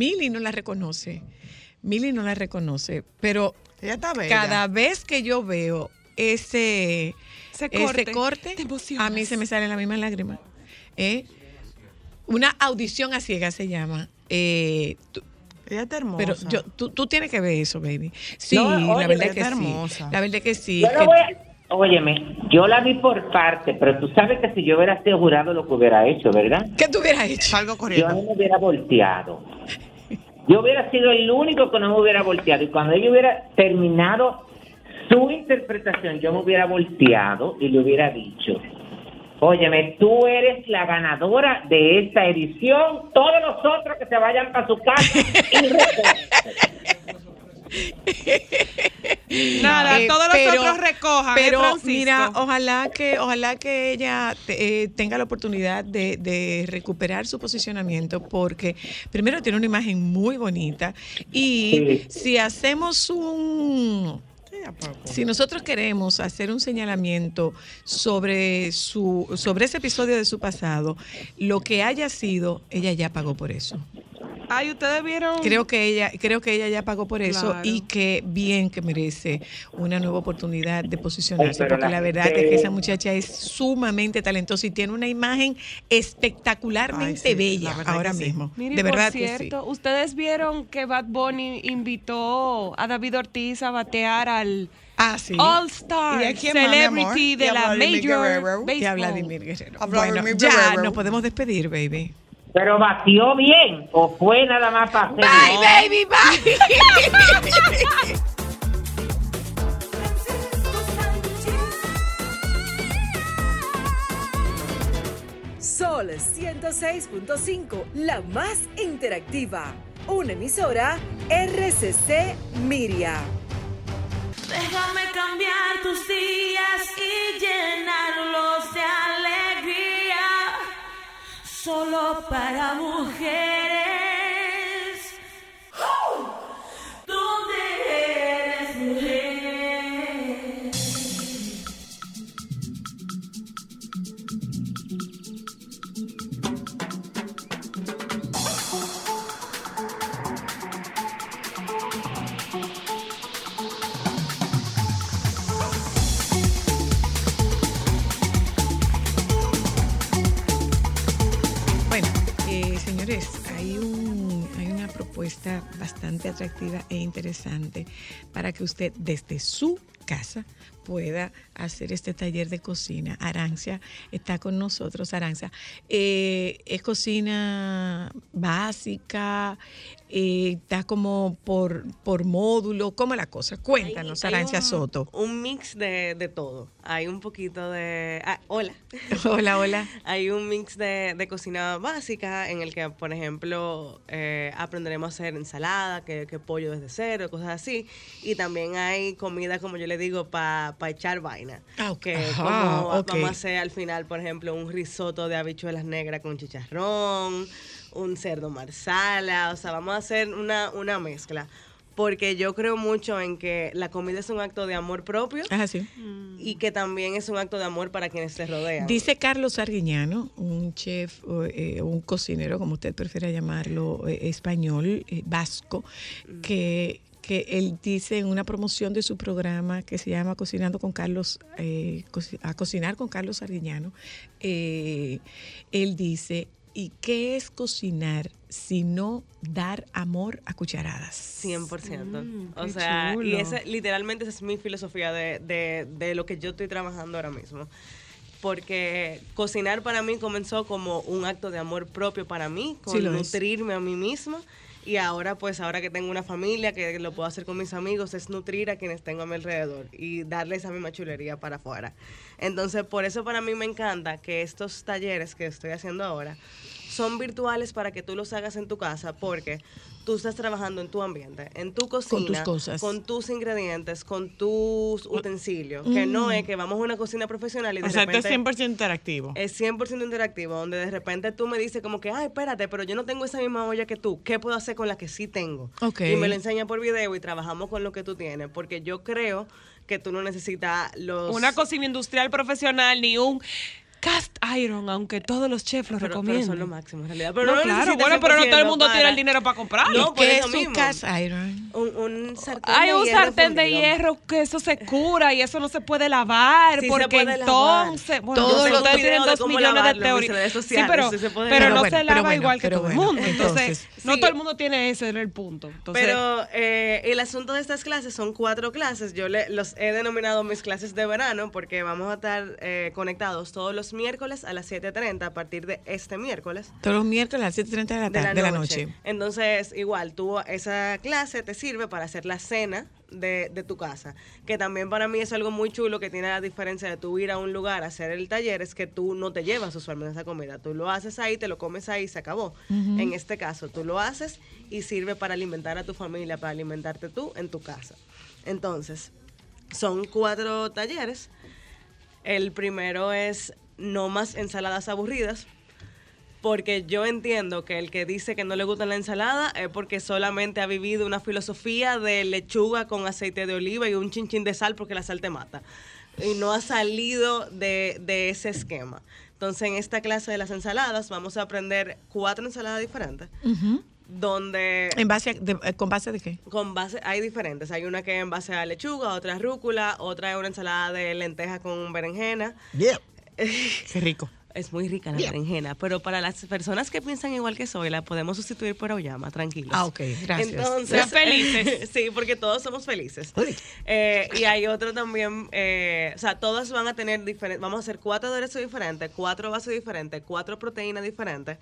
Mili no la reconoce. Mili no la reconoce. Pero Ella está bella. cada vez que yo veo ese, Ese ese corte, corte, te emocionas. a mí se me salen las mismas lágrimas. ¿Eh? Una audición a ciega se llama. Eh, tú- Ella está hermosa. pero yo, tú, tú tienes que ver eso, baby. Sí, No, la verdad ella que está sí. hermosa. La verdad que sí. Yo que- no voy a- Óyeme, yo la vi por parte, pero tú sabes que si yo hubiera sido jurado lo que hubiera hecho, ¿verdad? ¿Qué tú hubieras hecho? Salgo Yo corriendo. no me hubiera volteado. Yo hubiera sido el único que no me hubiera volteado. Y cuando ella hubiera terminado su interpretación, yo me hubiera volteado y le hubiera dicho, óyeme, tú eres la ganadora de esta edición. Todos los otros que se vayan para su casa y recuerden". (laughs) (laughs) Nada, Eh, todos los pero- otros recojan. ¿eh, Pero mira, ojalá que, ojalá que ella te- eh, tenga la oportunidad de, de recuperar su posicionamiento, porque primero tiene una imagen muy bonita y Sí. si hacemos un. Si nosotros queremos hacer un señalamiento sobre su sobre ese episodio de su pasado, lo que haya sido, ella ya pagó por eso. Ay, ustedes vieron. Creo que ella creo que ella ya pagó por eso Claro. y que bien que merece una nueva oportunidad de posicionarse, porque la verdad es que esa muchacha es sumamente talentosa y tiene una imagen espectacularmente Ay, sí, bella ahora sí. mismo. Mire, de por verdad que sí. cierto, ustedes vieron que Bad Bunny invitó a David Ortiz a batear al Ah, sí. All Star. Celebrity ¿Y de la Vladimir Major Guerrero? Baseball. Y a Vladimir Guerrero. A Bueno, Vladimir ya Guerrero. nos podemos despedir, baby. Pero vació bien, o fue nada más para hacer. Bye, baby, bye. Sol 106.5, la más interactiva. Una emisora RCC Miria. Déjame cambiar tus días y llenarlos de alegría. Solo para mujeres. ¿Dónde propuesta bastante atractiva e interesante para que usted desde su casa pueda hacer este taller de cocina. Arancia está con nosotros. Arancia, eh, es cocina básica, eh, está como por, por módulo, ¿cómo la cosa? Cuéntanos, Hay- hay Arancia un- Soto. Un mix de, de todo. Hay un poquito de... ah, hola. (laughs) Hola, hola. Hay un mix de, de cocina básica en el que, por ejemplo, eh, aprenderemos a hacer ensalada, que, que pollo desde cero, cosas así. Y también hay comida, como yo le digo, para echar vaina. Ah, ok. Que Ajá, como vamos a hacer al final, por ejemplo, un risotto de habichuelas negras con chicharrón, un cerdo marsala. O sea, vamos a hacer una, una mezcla. Porque yo creo mucho en que la comida es un acto de amor propio sí. y que también es un acto de amor para quienes te rodean. Dice Carlos Arguiñano, un chef, eh, un cocinero, como usted prefiera llamarlo, eh, español, eh, vasco, que, que él dice en una promoción de su programa que se llama Cocinando con Carlos, eh, a cocinar con Carlos Arguiñano, eh, él dice, ¿y qué es cocinar sino dar amor a cucharadas? 100%. Mm, o sea, y chulo. ese, literalmente esa es mi filosofía de, de, de lo que yo estoy trabajando ahora mismo. Porque cocinar para mí comenzó como un acto de amor propio para mí, con Sí lo es. nutrirme a mí misma. Y ahora, pues, ahora que tengo una familia, que lo puedo hacer con mis amigos, es nutrir a quienes tengo a mi alrededor y darles esa misma chulería para afuera. Entonces, por eso para mí me encanta que estos talleres que estoy haciendo ahora son virtuales para que tú los hagas en tu casa, porque tú estás trabajando en tu ambiente, en tu cocina, tus cosas. con tus ingredientes, con tus utensilios, que no es que vamos a una cocina profesional y de O sea, esto es repente 100% interactivo. es 100% interactivo, donde de repente tú me dices como que, ay, espérate, pero yo no tengo esa misma olla que tú, ¿qué puedo hacer con la que sí tengo? Y me lo enseña por video y trabajamos con lo que tú tienes, porque yo creo que tú no necesitas los... Una cocina industrial profesional ni un cast iron, aunque todos los chefs lo pero, pero recomiendan. son lo máximo en realidad. Pero no, no, claro, bueno, pero no todo el 100% mundo tiene el dinero para comprarlo. No, por ¿Qué es un cast iron? Un, un sartén Hay de un hierro sartén de hierro que eso se cura y eso no se puede lavar Sí se porque puede lavar. entonces, bueno, Todo yo sé lo- que ustedes video tienen dos millones de lavarlo teorías. Sí, pero, sí se puede pero no Pero se lava pero igual que bueno, todo el pero mundo. Entonces, no todo el mundo tiene ese era el punto. Pero eh, el asunto de estas clases son cuatro clases. Yo le, los he denominado mis clases de verano porque vamos a estar eh, conectados todos los miércoles a las 7.30 a partir de este miércoles. Todos los miércoles a las 7.30 de la, de la, de la noche. Entonces, igual, tú esa clase te sirve para hacer la cena de, de tu casa. Que también para mí es algo muy chulo que tiene la diferencia de tú ir a un lugar a hacer el taller, es que tú no te llevas usualmente esa comida. Tú lo haces ahí, te lo comes ahí y se acabó. En este caso, tú lo haces y sirve para alimentar a tu familia, para alimentarte tú en tu casa. Entonces, son cuatro talleres. El primero es no más ensaladas aburridas porque yo entiendo que el que dice que no le gusta la ensalada es porque solamente ha vivido una filosofía de lechuga con aceite de oliva y un chinchín de sal porque la sal te mata. Y no ha salido de, de ese esquema. Entonces, en esta clase de las ensaladas vamos a aprender cuatro ensaladas diferentes, donde ¿En base a- de- eh, ¿Con base de qué? con base, hay diferentes. Hay una que es en base a lechuga, otra es rúcula, otra es una ensalada de lenteja con berenjena. Qué rico. Es muy rica la berenjena, pero para las personas que piensan igual que soy, la podemos sustituir por auyama, tranquilos. Ah, ok, gracias. Entonces, Sean felices. (laughs) sí, porque todos somos felices. Eh, y hay otro también, eh, o sea, todas van a tener diferentes, vamos a hacer cuatro aderezos diferentes, cuatro bases diferentes, cuatro proteínas diferentes,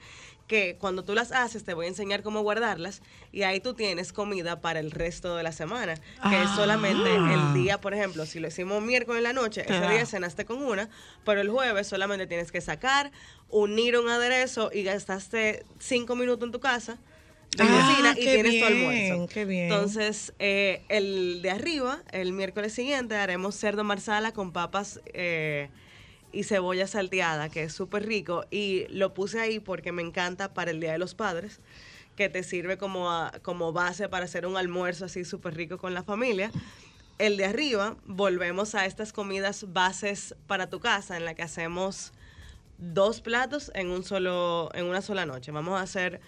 que cuando tú las haces te voy a enseñar cómo guardarlas y ahí tú tienes comida para el resto de la semana, que es solamente Ah. el día, por ejemplo, si lo hicimos miércoles en la noche, ese Ah. día cenaste con una, pero el jueves solamente tienes que sacar, unir un aderezo y gastaste cinco minutos en tu casa de Ah, cocina y tienes tu almuerzo. qué bien. Entonces, eh, el de arriba, el miércoles siguiente, haremos cerdo marsala con papas eh, y cebolla salteada, que es súper rico. Y lo puse ahí porque me encanta para el Día de los Padres, que te sirve como, a- como base para hacer un almuerzo así súper rico con la familia. El de arriba, volvemos a estas comidas bases para tu casa, en la que hacemos dos platos en un solo en una sola noche. Vamos a hacer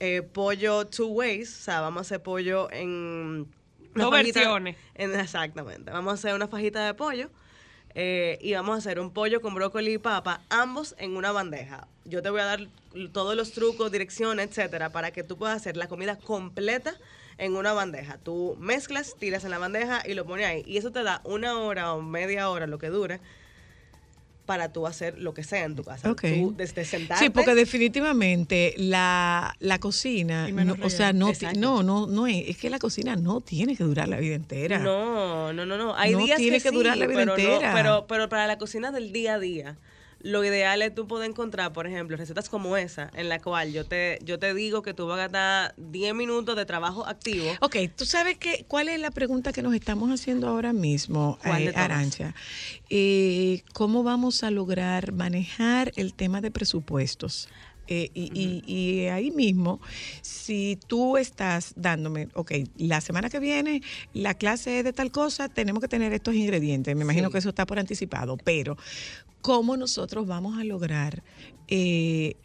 eh, pollo two ways, o sea, vamos a hacer pollo en Dos fajita- versiones. en- exactamente. Vamos a hacer una fajita de pollo eh, y vamos a hacer un pollo con brócoli y papa, ambos en una bandeja. Yo te voy a dar todos los trucos, direcciones, etcétera, para que tú puedas hacer la comida completa en una bandeja. Tú mezclas, tiras en la bandeja y lo pones ahí. Y eso te da una hora o media hora, lo que dure, para tú hacer lo que sea en tu casa. Ok. Tú desde sentarte. Sí, porque definitivamente la, la cocina, no, o sea, no, no, no, no es, es que la cocina no tiene que durar la vida entera. No, no, no, no. Hay No días tiene que durar sí, la vida pero no- entera. pero, pero para la cocina del día a día, lo ideal es tú poder encontrar, por ejemplo, recetas como esa, en la cual yo te, yo te digo que tú vas a gastar 10 minutos de trabajo activo. Ok, tú sabes que, cuál es la pregunta que nos estamos haciendo ahora mismo, ¿Cuál de eh? Arancha. Eh, ¿Cómo vamos a lograr manejar el tema de presupuestos? Eh, y, y- y ahí mismo, si tú estás dándome, ok, la semana que viene la clase es de tal cosa, tenemos que tener estos ingredientes. Me imagino Sí. que eso está por anticipado, pero ¿cómo nosotros vamos a lograr eh,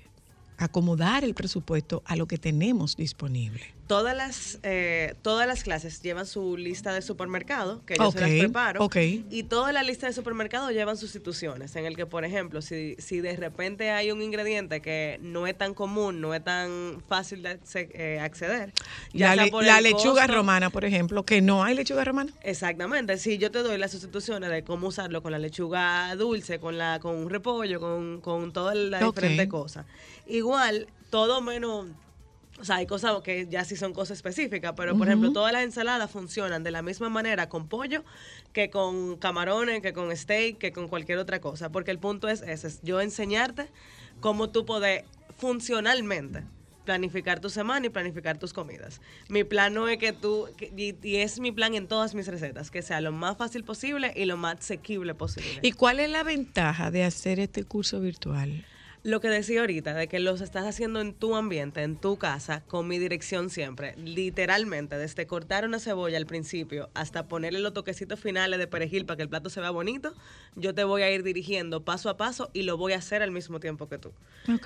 acomodar el presupuesto a lo que tenemos disponible? Todas las, eh, todas las clases llevan su lista de supermercado, que yo se las preparo. Y toda la lista de supermercado llevan sustituciones, en el que, por ejemplo, si, si de repente hay un ingrediente que no es tan común, no es tan fácil de eh, acceder. La, le- lechuga costo- romana, por ejemplo, que no hay lechuga romana. Exactamente, si yo te doy las sustituciones de cómo usarlo con la lechuga dulce, con la con un repollo, con, con todas las Ok. diferentes cosas. Igual, todo menos, o sea, hay cosas que ya sí son cosas específicas, pero por ejemplo, todas las ensaladas funcionan de la misma manera con pollo que con camarones, que con steak, que con cualquier otra cosa, porque el punto es ese, es yo enseñarte cómo tú puedes funcionalmente planificar tu semana y planificar tus comidas. Mi plan no es que tú, y es mi plan en todas mis recetas, que sea lo más fácil posible y lo más asequible posible. ¿Y cuál es la ventaja de hacer este curso virtual? Lo que decía ahorita, de que los estás haciendo en tu ambiente, en tu casa, con mi dirección siempre. Literalmente, desde cortar una cebolla al principio hasta ponerle los toquecitos finales de perejil para que el plato se vea bonito, yo te voy a ir dirigiendo paso a paso y lo voy a hacer al mismo tiempo que tú.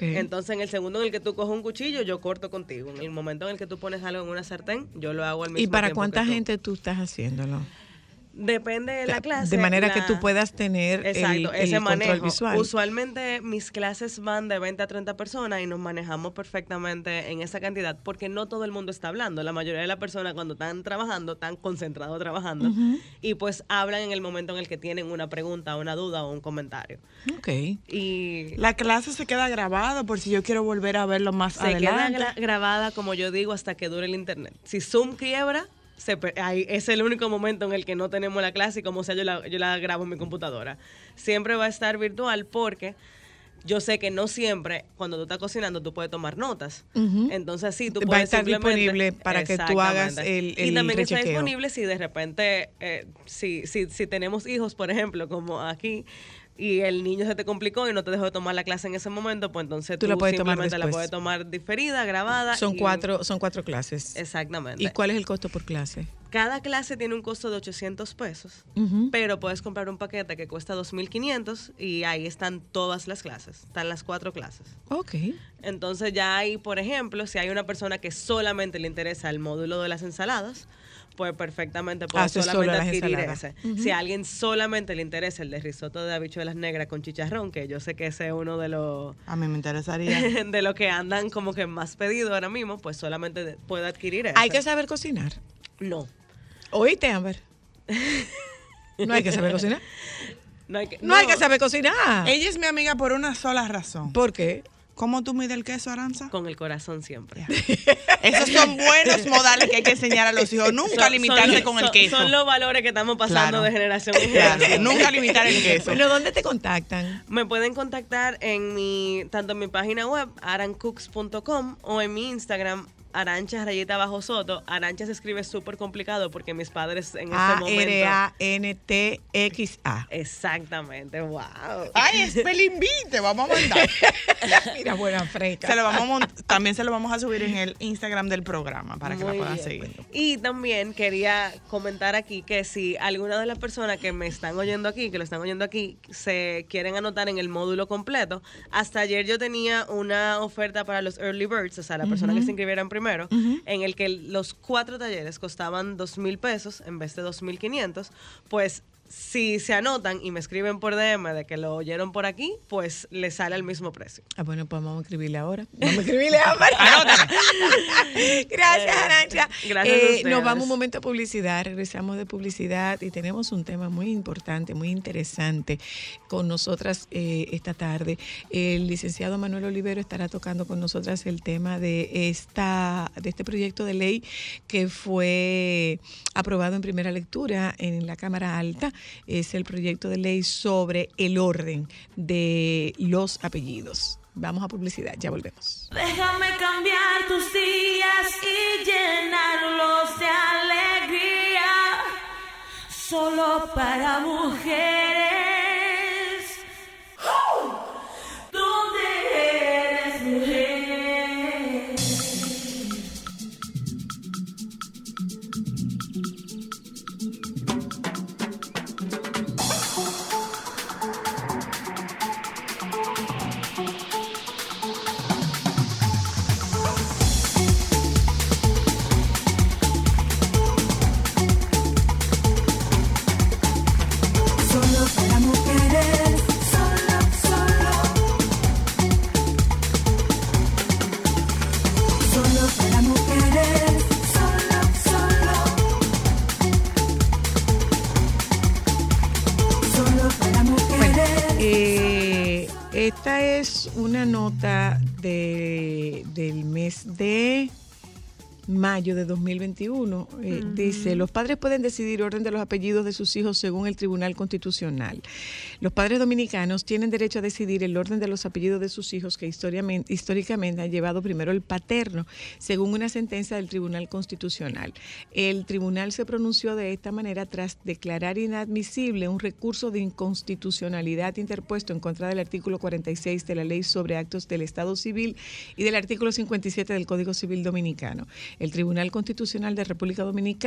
Entonces, en el segundo en el que tú coges un cuchillo, yo corto contigo. En el momento en el que tú pones algo en una sartén, yo lo hago al mismo ¿Y tiempo. para que cuánta tú. gente tú estás haciéndolo? Depende de la clase. De manera que tú puedas tener Exacto, el, ese control manejo. visual. Usualmente mis clases van de 20 a 30 personas y nos manejamos perfectamente en esa cantidad porque no todo el mundo está hablando. La mayoría de las personas cuando están trabajando, están concentrados trabajando y pues hablan en el momento en el que tienen una pregunta, una duda o un comentario. Ok. Y La clase se queda grabada por si yo quiero volver a verlo más se queda adelante. gra- grabada, como yo digo, hasta que dure el internet. Si Zoom quiebra, se ahí es el único momento en el que no tenemos la clase y como sea yo la, yo la grabo en mi computadora. Siempre va a estar virtual porque yo sé que no siempre cuando tú estás cocinando tú puedes tomar notas. Entonces sí, tú Va a puedes estar simplemente- disponible para que tú hagas Exactamente. el- Y el también está rechequeo. disponible si de repente, eh, si, si, si tenemos hijos, por ejemplo, como aquí, y el niño se te complicó y no te dejó de tomar la clase en ese momento, pues entonces Tú tú, la puedes tomar simplemente la después. puedes tomar diferida, grabada. Son y- cuatro, son cuatro clases. Exactamente. ¿Y cuál es el costo por clase? Cada clase tiene un costo de 800 pesos, pero puedes comprar un paquete que cuesta 2.500 y ahí están todas las clases, están las cuatro clases. Ok. Entonces ya hay, por ejemplo, si hay una persona que solamente le interesa el módulo de las ensaladas, pues perfectamente solo solamente adquirir ese. Si a alguien solamente le interesa el de risotto de habichuelas negras con chicharrón, que yo sé que ese es uno de los A mí me interesaría. (laughs) de lo que andan como que más pedido ahora mismo, pues solamente puede adquirir ese. Hay que saber cocinar. No. ¿Oíste, Amber? No hay que saber cocinar. (laughs) No hay que, No, hay que saber cocinar. Ella es mi amiga por una sola razón. ¿Por qué? ¿Cómo tú mides el queso, Aranza? Con el corazón siempre. Esos son buenos modales que hay que enseñar a los hijos. Nunca Son- limitarse son- con el queso. Son los valores que estamos pasando Claro. de generación en Claro, generación. nunca limitar el queso. Bueno, ¿dónde te contactan? Me pueden contactar en mi, tanto en mi página web, arancooks.com, o en mi Instagram, arancha rayita bajo soto. Arancha se escribe súper complicado porque mis padres en este momento... A-R-A-N-T-X-A. Exactamente, wow. Ay, es te vamos a mandar. (laughs) Mira, buena fresca. Se lo vamos a también se lo vamos a subir en el Instagram del programa para que Muy la puedan bien. seguir. Y también quería comentar aquí que si alguna de las personas que me están oyendo aquí, que lo están oyendo aquí, se quieren anotar en el módulo completo, hasta ayer yo tenía una oferta para los early birds, o sea, la persona que se inscribieran primero, en el que los cuatro talleres costaban dos mil pesos en vez de dos mil quinientos, pues si se anotan y me escriben por DM de que lo oyeron por aquí, pues les sale al mismo precio. Ah, bueno, pues vamos a escribirle ahora. Vamos a escribirle ahora. (laughs) (laughs) Gracias, Eh, Arancha. gracias a Eh, nos vamos un momento a publicidad, regresamos de publicidad y tenemos un tema muy importante, muy interesante con nosotras eh, esta tarde. El licenciado Manuel Olivero estará tocando con nosotras el tema de esta de este proyecto de ley que fue aprobado en primera lectura en la Cámara Alta. Es el proyecto de ley sobre el orden de los apellidos. Vamos a publicidad, ya volvemos. Déjame cambiar tus días y llenarlos de alegría. Solo para mujeres. Mayo de 2021. Dice, los padres pueden decidir orden de los apellidos de sus hijos según el Tribunal Constitucional. Los padres dominicanos tienen derecho a decidir el orden de los apellidos de sus hijos que históricamente ha llevado primero el paterno, según una sentencia del Tribunal Constitucional. El tribunal se pronunció de esta manera tras declarar inadmisible un recurso de inconstitucionalidad interpuesto en contra del artículo 46 de la Ley sobre Actos del Estado Civil y del artículo 57 del Código Civil Dominicano. El Tribunal Constitucional de República Dominicana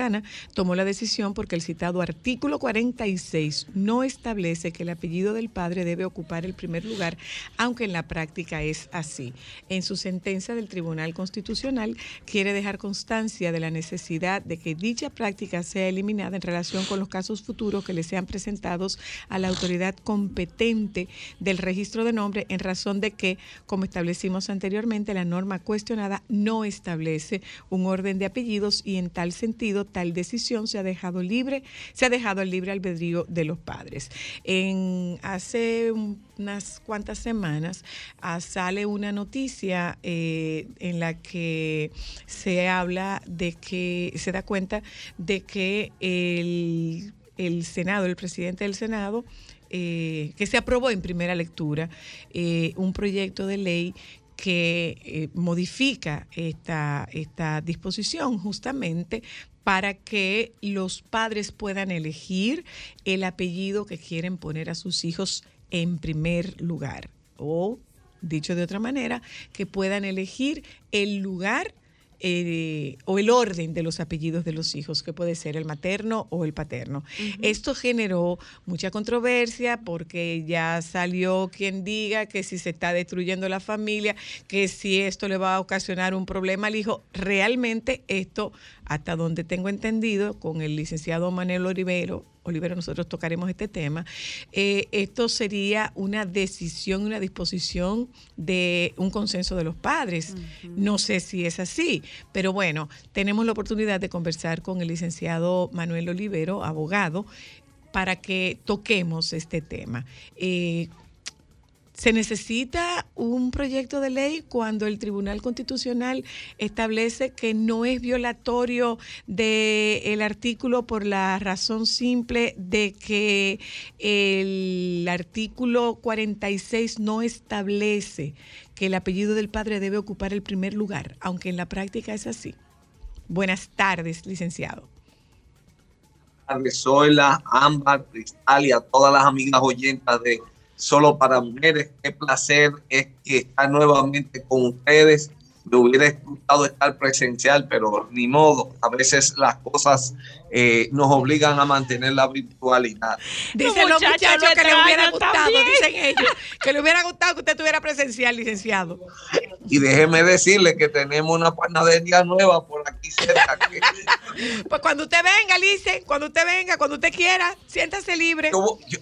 tomó la decisión porque el citado artículo 46 no establece que el apellido del padre debe ocupar el primer lugar, aunque en la práctica es así. En su sentencia del Tribunal Constitucional quiere dejar constancia de la necesidad de que dicha práctica sea eliminada en relación con los casos futuros que le sean presentados a la autoridad competente del registro de nombre en razón de que, como establecimos anteriormente, la norma cuestionada no establece un orden de apellidos y en tal sentido tal decisión se ha dejado libre, se ha dejado al libre albedrío de los padres. En hace un- unas cuantas semanas ah, sale una noticia eh, en la que se habla de que se da cuenta de que el, el Senado, el presidente del Senado, eh, que se aprobó en primera lectura eh, un proyecto de ley que modifica esta, esta disposición justamente para que los padres puedan elegir el apellido que quieren poner a sus hijos en primer lugar. O, dicho de otra manera, que puedan elegir el lugar eh, o el orden de los apellidos de los hijos, que puede ser el materno o el paterno. Esto generó mucha controversia porque ya salió quien diga que si se está destruyendo la familia, que si esto le va a ocasionar un problema al hijo. Realmente esto, hasta donde tengo entendido, con el licenciado Manuel Olivero, Olivero, nosotros tocaremos este tema. eh, esto sería una decisión, una disposición de un consenso de los padres. No sé si es así, pero bueno, tenemos la oportunidad de conversar con el licenciado Manuel Olivero, abogado, para que toquemos este tema. Eh, se necesita un proyecto de ley cuando el Tribunal Constitucional establece que no es violatorio del artículo por la razón simple de que el artículo 46 no establece que el apellido del padre debe ocupar el primer lugar, aunque en la práctica es así. Buenas tardes, licenciado. tardes, Zoila, Ámbar, Cristal y a todas las amigas oyentas de Solo para Mujeres. Qué placer es que estar nuevamente con ustedes. Me hubiera gustado estar presencial, pero ni modo. A veces las cosas eh, nos obligan a mantener la virtualidad. Dicen los muchachos que le hubiera gustado, también. dicen ellos, (laughs) que le hubiera gustado que usted estuviera presencial, licenciado. Y déjeme decirle que tenemos una panadería nueva por aquí cerca. que- (laughs) Pues cuando usted venga, Lice, cuando usted venga, cuando usted quiera, siéntase libre. yo, yo-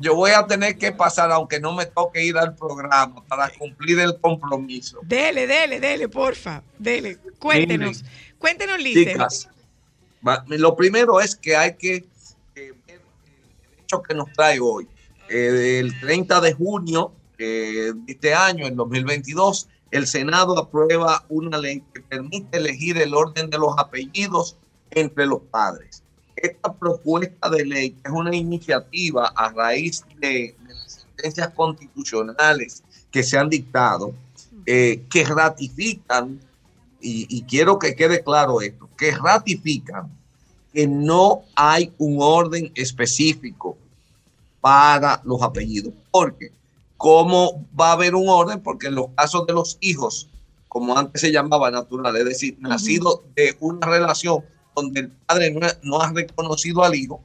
yo voy a tener que pasar, aunque no me toque ir al programa, para cumplir el compromiso. Dele, dele, dele, porfa, dele. Cuéntenos, cuéntenos, Lice. Chicas, lo primero es que hay que eh, ver el hecho que nos trae hoy. Eh, el 30 de junio eh, de este año, en 2022, el Senado aprueba una ley que permite elegir el orden de los apellidos entre los padres. Esta propuesta de ley, que es una iniciativa a raíz de, de las sentencias constitucionales que se han dictado, eh, que ratifican y, y quiero que quede claro esto, que ratifican que no hay un orden específico para los apellidos. Porque, ¿cómo va a haber un orden? Porque en los casos de los hijos, como antes se llamaba natural, es decir, nacido de una relación donde el padre no, ha- no ha reconocido al hijo,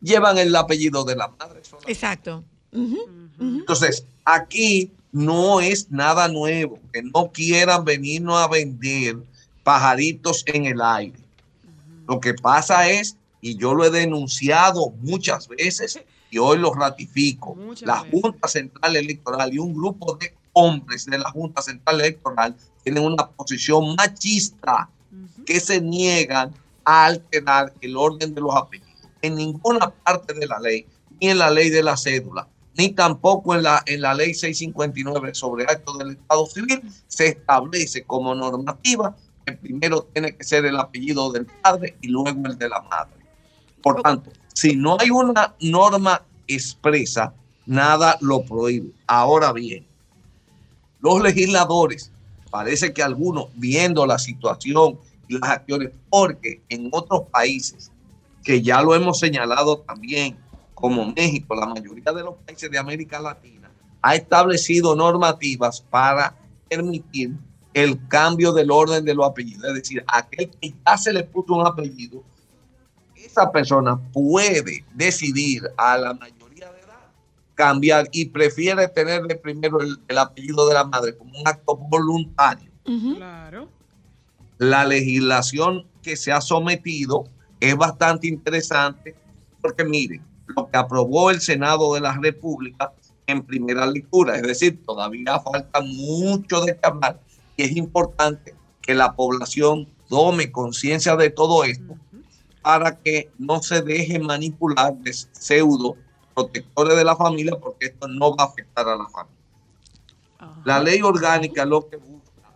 llevan el apellido de la madre. solamente. Exacto. Entonces, aquí no es nada nuevo, que no quieran venirnos a vender pajaritos en el aire. Lo que pasa es, y yo lo he denunciado muchas veces y hoy lo ratifico, Muchas la veces. Junta Central Electoral y un grupo de hombres de la Junta Central Electoral tienen una posición machista que se niegan a alterar el orden de los apellidos. En ninguna parte de la ley, ni en la ley de la cédula, ni tampoco en la, en la ley 659 sobre actos del Estado Civil, se establece como normativa que primero tiene que ser el apellido del padre y luego el de la madre. Por tanto, si no hay una norma expresa, nada lo prohíbe. Ahora bien, los legisladores, parece que algunos, viendo la situación las acciones, porque en otros países, que ya lo hemos señalado también, como México, la mayoría de los países de América Latina, ha establecido normativas para permitir el cambio del orden de los apellidos. Es decir, aquel que ya se le puso un apellido, esa persona puede decidir a la mayoría de edad cambiar y prefiere tenerle primero el, el apellido de la madre como un acto voluntario. Claro. La legislación que se ha sometido es bastante interesante porque miren, lo que aprobó el Senado de la República en primera lectura, es decir, todavía falta mucho de hablar y es importante que la población tome conciencia de todo esto para que no se deje manipular de pseudo protectores de la familia porque esto no va a afectar a la familia. La ley orgánica lo que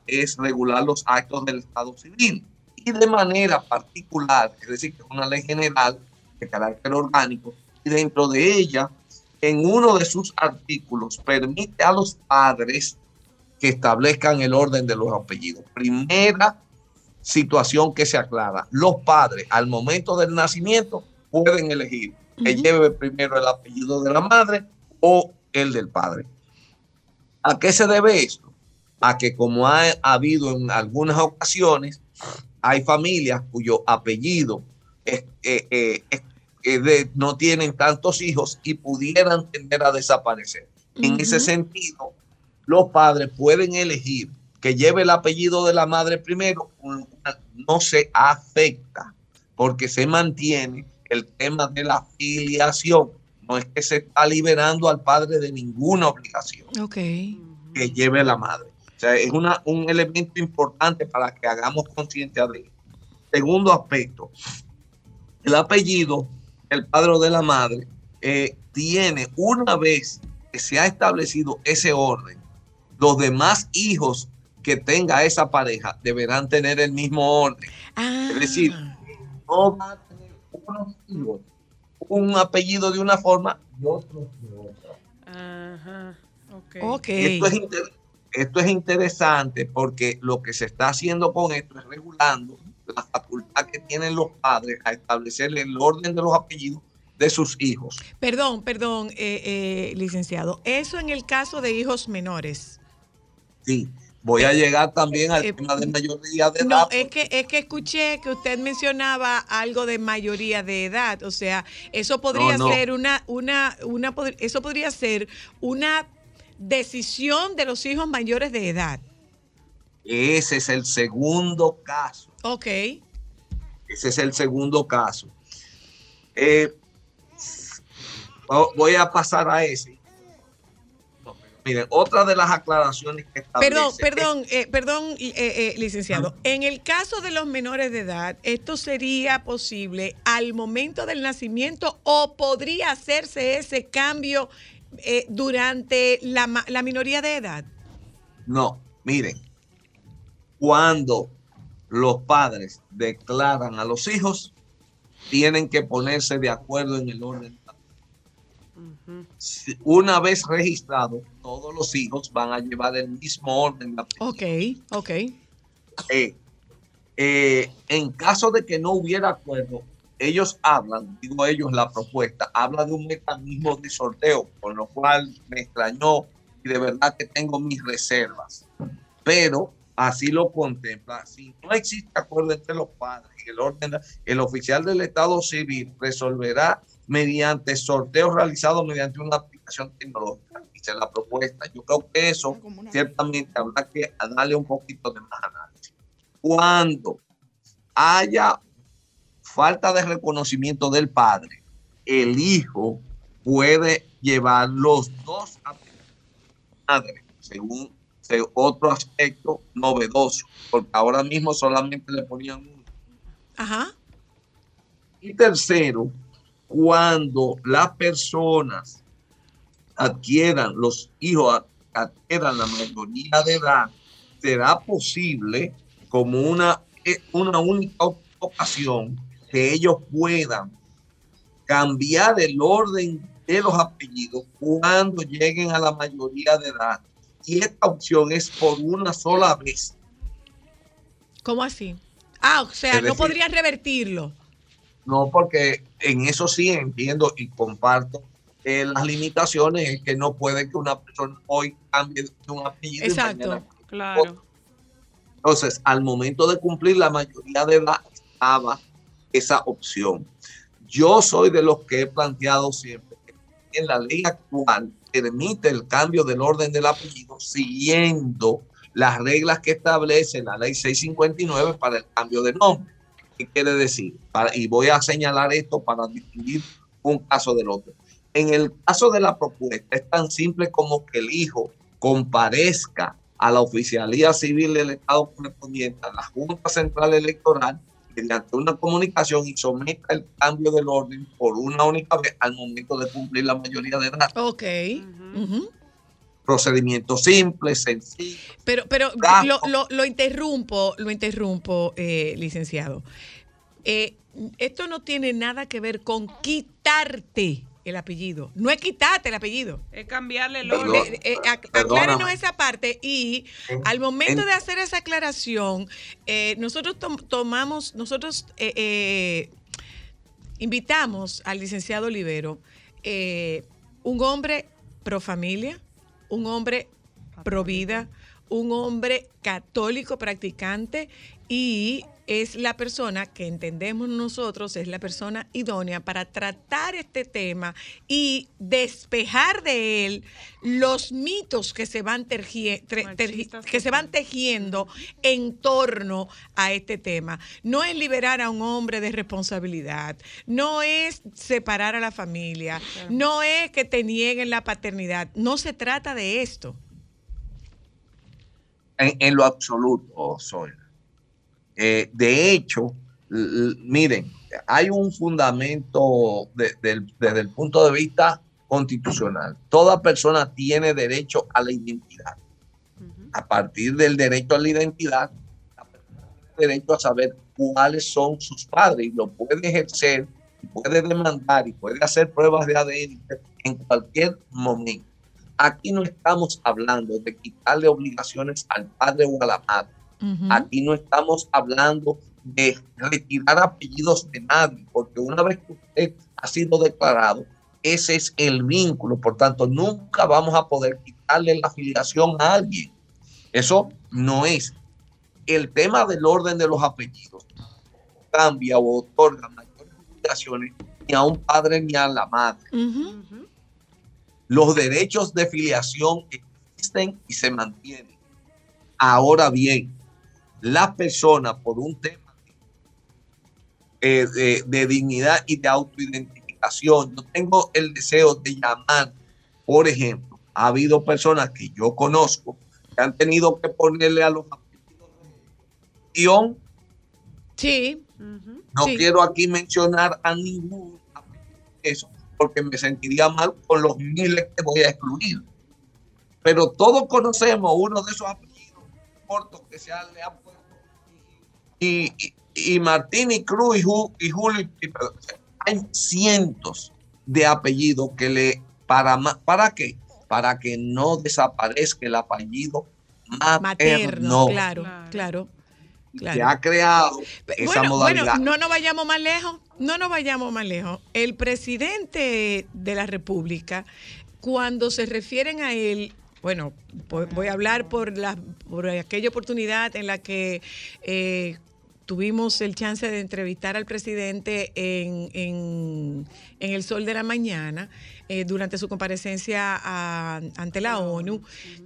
es regular los actos del Estado civil y de manera particular, es decir, que es una ley general de carácter orgánico y dentro de ella, en uno de sus artículos, permite a los padres que establezcan el orden de los apellidos. Primera situación que se aclara, los padres al momento del nacimiento pueden elegir que lleve primero el apellido de la madre o el del padre. ¿A qué se debe esto? A que como ha habido en algunas ocasiones, hay familias cuyo apellido es- eh, eh, es- eh, de- no tienen tantos hijos y pudieran tender a desaparecer. En ese sentido, los padres pueden elegir que lleve el apellido de la madre primero, no se afecta porque se mantiene el tema de la filiación. No es que se está liberando al padre de ninguna obligación que lleve la madre. O sea, es una, un elemento importante para que hagamos conciencia de esto. Segundo aspecto, el apellido, el padre o de la madre, eh, tiene una vez que se ha establecido ese orden, los demás hijos que tenga esa pareja deberán tener el mismo orden. Ah, Es decir, no va a tener unos hijos un apellido de una forma y otros de otra. Ajá. Ok. ok. Esto, es inter- esto es interesante porque lo que se está haciendo con esto es regulando la facultad que tienen los padres a establecer el orden de los apellidos de sus hijos. Perdón, perdón, eh, eh, licenciado. Eso en el caso de hijos menores. Sí, voy a llegar también al eh, tema de mayoría de edad. No, es que, es que escuché que usted mencionaba algo de mayoría de edad. O sea, eso podría No, no. ser una, una, una, eso podría ser una decisión de los hijos mayores de edad. Ese es el segundo caso. Ok. Ese es el segundo caso. Eh, vo- voy a pasar a ese. No, Miren, otra de las aclaraciones que Perdón, perdón, eh, perdón, eh, licenciado. En el caso de los menores de edad, ¿esto sería posible al momento del nacimiento o podría hacerse ese cambio eh, durante la, la minoría de edad? No, miren, cuando los padres declaran a los hijos, tienen que ponerse de acuerdo en el orden. Una vez registrado, todos los hijos van a llevar el mismo orden. Ok, ok. Eh, eh, en caso de que no hubiera acuerdo, ellos hablan, digo ellos, la propuesta, habla de un mecanismo de sorteo, con lo cual me extrañó y de verdad que tengo mis reservas. Pero así lo contempla. Si no existe acuerdo entre los padres y el orden, el oficial del Estado Civil resolverá mediante sorteos realizados mediante una aplicación tecnológica. Dice la propuesta. Yo creo que eso ciertamente habrá que darle un poquito de más análisis. Cuando haya falta de reconocimiento del padre, el hijo puede llevar los dos la madre, según se- otro aspecto novedoso, porque ahora mismo solamente le ponían uno. Ajá. Y tercero, cuando las personas adquieran, los hijos adquieran la mayoría de edad, será posible como una, eh, una única ocasión que ellos puedan cambiar el orden de los apellidos cuando lleguen a la mayoría de edad. Y esta opción es por una sola vez. ¿Cómo así? Ah, o sea, Es no decir- podría revertirlo. No, porque en eso sí entiendo y comparto eh, las limitaciones, es que no puede que una persona hoy cambie de un apellido. y Exacto. mañana Claro. Entonces, al momento de cumplir la mayoría de edad, estaba esa opción. Yo soy de los que he planteado siempre que en la ley actual permite el cambio del orden del apellido siguiendo las reglas que establece la ley 659 para el cambio de nombre. ¿Qué quiere decir? Para- y voy a señalar esto para distinguir un caso del otro. En el caso de la propuesta es tan simple como que el hijo comparezca a la oficialía civil del Estado correspondiente, a la Junta Central Electoral, mediante una comunicación y someta el cambio del orden por una única vez al momento de cumplir la mayoría de edad. Ok. Procedimiento simple, sencillo. Pero, pero lo- lo interrumpo, lo interrumpo, eh, licenciado. Eh, esto no tiene nada que ver con quitarte el apellido. No es quitarte el apellido. Es cambiarle el Perdón. orden. Eh, eh, aclárenos esa parte y al momento en- de hacer esa aclaración, eh, nosotros tom- tomamos, nosotros eh, eh, invitamos al licenciado Olivero, eh, un hombre pro familia, un hombre pro vida, un hombre católico practicante y es la persona que entendemos nosotros, es la persona idónea para tratar este tema y despejar de él los mitos que se van, tergie- que se van tejiendo en torno a este tema. No es liberar a un hombre de responsabilidad, no es separar a la familia, no es que te nieguen la paternidad, no se trata de esto. en, en lo absoluto, soy. Eh, de hecho, miren, hay un fundamento de- desde el punto de vista constitucional. Toda persona tiene derecho a la identidad. A partir del derecho a la identidad, la persona tiene derecho a saber cuáles son sus padres y lo puede ejercer, y puede demandar y puede hacer pruebas de ADN en cualquier momento. Aquí no estamos hablando de quitarle obligaciones al padre o a la madre. Aquí no estamos hablando de retirar apellidos de nadie, porque una vez que usted ha sido declarado, ese es el vínculo. Por tanto, nunca vamos a poder quitarle la afiliación a alguien. Eso no es. El tema del orden de los apellidos cambia o otorga mayores obligaciones ni a un padre ni a la madre. Los derechos de filiación existen y se mantienen. Ahora bien, la persona por un tema eh, de, de dignidad y de autoidentificación, yo tengo el deseo de llamar, por ejemplo, ha habido personas que yo conozco que han tenido que ponerle a los apellidos guion. Sí, No Sí. quiero aquí mencionar a ningún apellido de eso, porque me sentiría mal con los miles que voy a excluir. Pero todos conocemos uno de esos apellidos cortos que se ha- le han puesto. Y, y, y Martín y Cruz y, Ju- y Julio. y- perdón, hay cientos de apellidos que le. ¿Para, ¿Para qué? Para que no desaparezca el apellido materno. materno, claro, Claro. claro. Se ha creado esa Bueno, modalidad. bueno, no nos vayamos más lejos, no nos vayamos más lejos. El presidente de la República, cuando se refieren a él, bueno, voy a hablar por, la, por aquella oportunidad en la que eh, tuvimos el chance de entrevistar al presidente en, en- en El Sol de la Mañana eh, durante su comparecencia a- ante la ONU.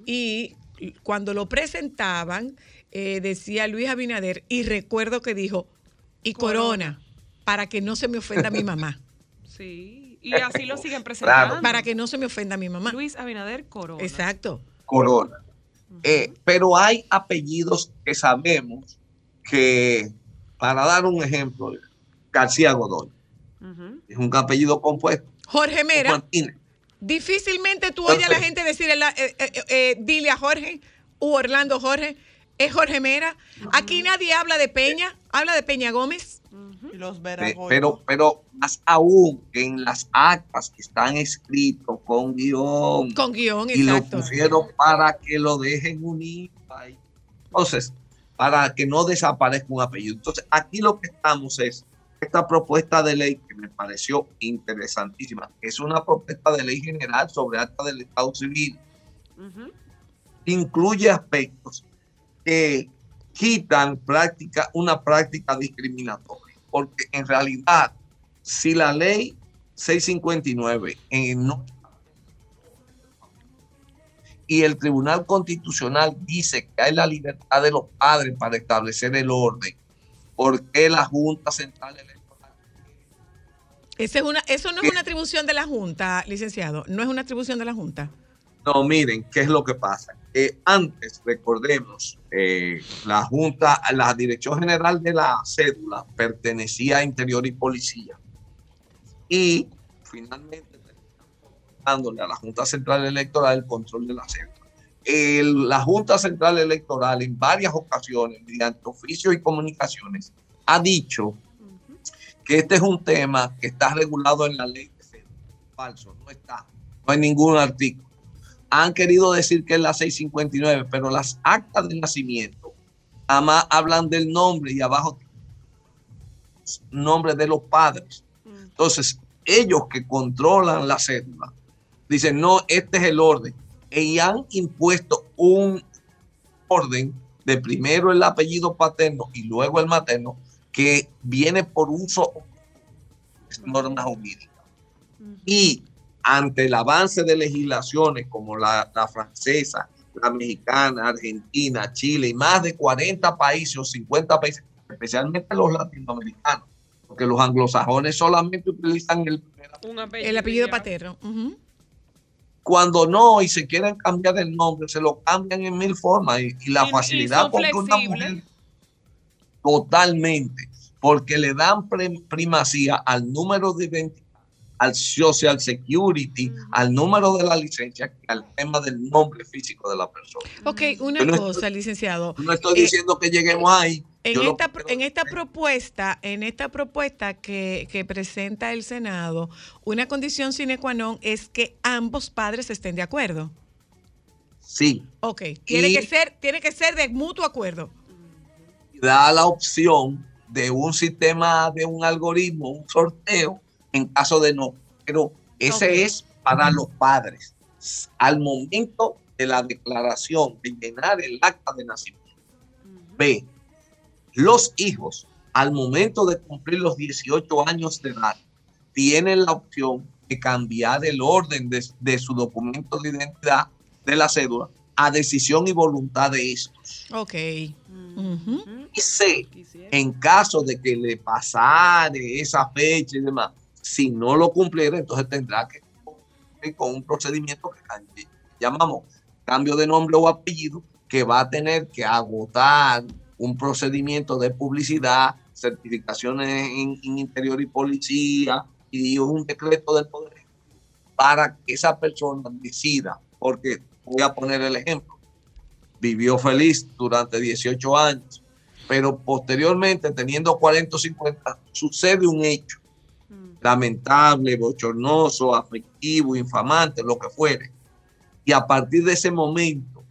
Y cuando lo presentaban eh, decía Luis Abinader y recuerdo que dijo y corona para que no se me ofenda mi mamá (laughs) Sí, y así lo siguen presentando. para que no se me ofenda mi mamá. Luis Abinader Corona. exacto. Corona. Eh, pero hay apellidos que sabemos que, para dar un ejemplo, García Godoy. Es un apellido compuesto. Jorge Mera. Martínez. difícilmente tú oyes a la gente decir el- eh, eh, eh, dile a Jorge u Orlando Jorge. Es Jorge Mera. Aquí nadie habla de Peña. Habla de Peña Gómez. Y los Pe- verajos. pero, pero más aún que en las actas que están escritos con guion con guion y lo exacto. pusieron para que lo dejen ahí. Entonces, para que no desaparezca un apellido. Entonces, aquí lo que estamos es esta propuesta de ley que me pareció interesantísima. Es una propuesta de ley general sobre acta del Estado civil. Incluye aspectos que quitan práctica, una práctica discriminatoria. Porque en realidad, si la ley 659 en no y el Tribunal Constitucional dice que hay la libertad de los padres para establecer el orden, ¿por qué la Junta Central Electoral? Es una, eso no es una atribución de la Junta, licenciado. No es una atribución de la Junta. No, miren, ¿qué es lo que pasa? Que antes, recordemos, eh, la Junta, la Dirección General de la Cédula pertenecía a Interior y Policía. Y finalmente dándole a la Junta Central Electoral el control de la cédula. El- la Junta Central Electoral en varias ocasiones, mediante oficios y comunicaciones, ha dicho que este es un tema que está regulado en la ley de cédula. Falso, no está. No hay ningún artículo. Han querido decir que es la 659, pero las actas de nacimiento nada más hablan del nombre y abajo nombre de los padres. Entonces, ellos que controlan la cédula Dicen, no, este es el orden. Y han impuesto un orden de primero el apellido paterno y luego el materno que viene por uso de normas jurídicas. Y ante el avance de legislaciones como la, la francesa, la mexicana, Argentina, Chile y más de 40 países o 50 países, especialmente los latinoamericanos, porque los anglosajones solamente utilizan el apellido. El apellido paterno. ujú. Cuando no y se quieren cambiar el nombre, se lo cambian en mil formas y, y la Y- y facilidad son porque una mujer totalmente, porque le dan primacía al número de identidad, al social security, al número de la licencia, que al tema del nombre físico de la persona. Ok, una no cosa, estoy- licenciado. No estoy Eh, diciendo que lleguemos ahí. En lo esta, en esta propuesta, en esta propuesta que, que presenta el Senado, una condición sine qua non es que ambos padres estén de acuerdo. sí, Ok, tiene Y- que ser, tiene que ser de mutuo acuerdo. da la opción de un sistema, de un algoritmo, un sorteo, en caso de no. Pero ese es para los padres. Al momento de la declaración, de llenar el acta de nacimiento. B. Los hijos, al momento de cumplir los 18 años de edad, tienen la opción de cambiar el orden de, de su documento de identidad, de la cédula, a decisión y voluntad de estos. Ok. Y C, en caso de que le pasare esa fecha y demás, si no lo cumpliera, entonces tendrá que cumplir con un procedimiento que llamamos cambio de nombre o apellido, que va a tener que agotar un procedimiento de publicidad, certificaciones en, interior y policía y un decreto del poder para que esa persona decida, porque voy a poner el ejemplo, vivió feliz durante 18 años, pero posteriormente, teniendo 40 o 50, sucede un hecho lamentable, bochornoso, afectivo, infamante, lo que fuere. Y a partir de ese momento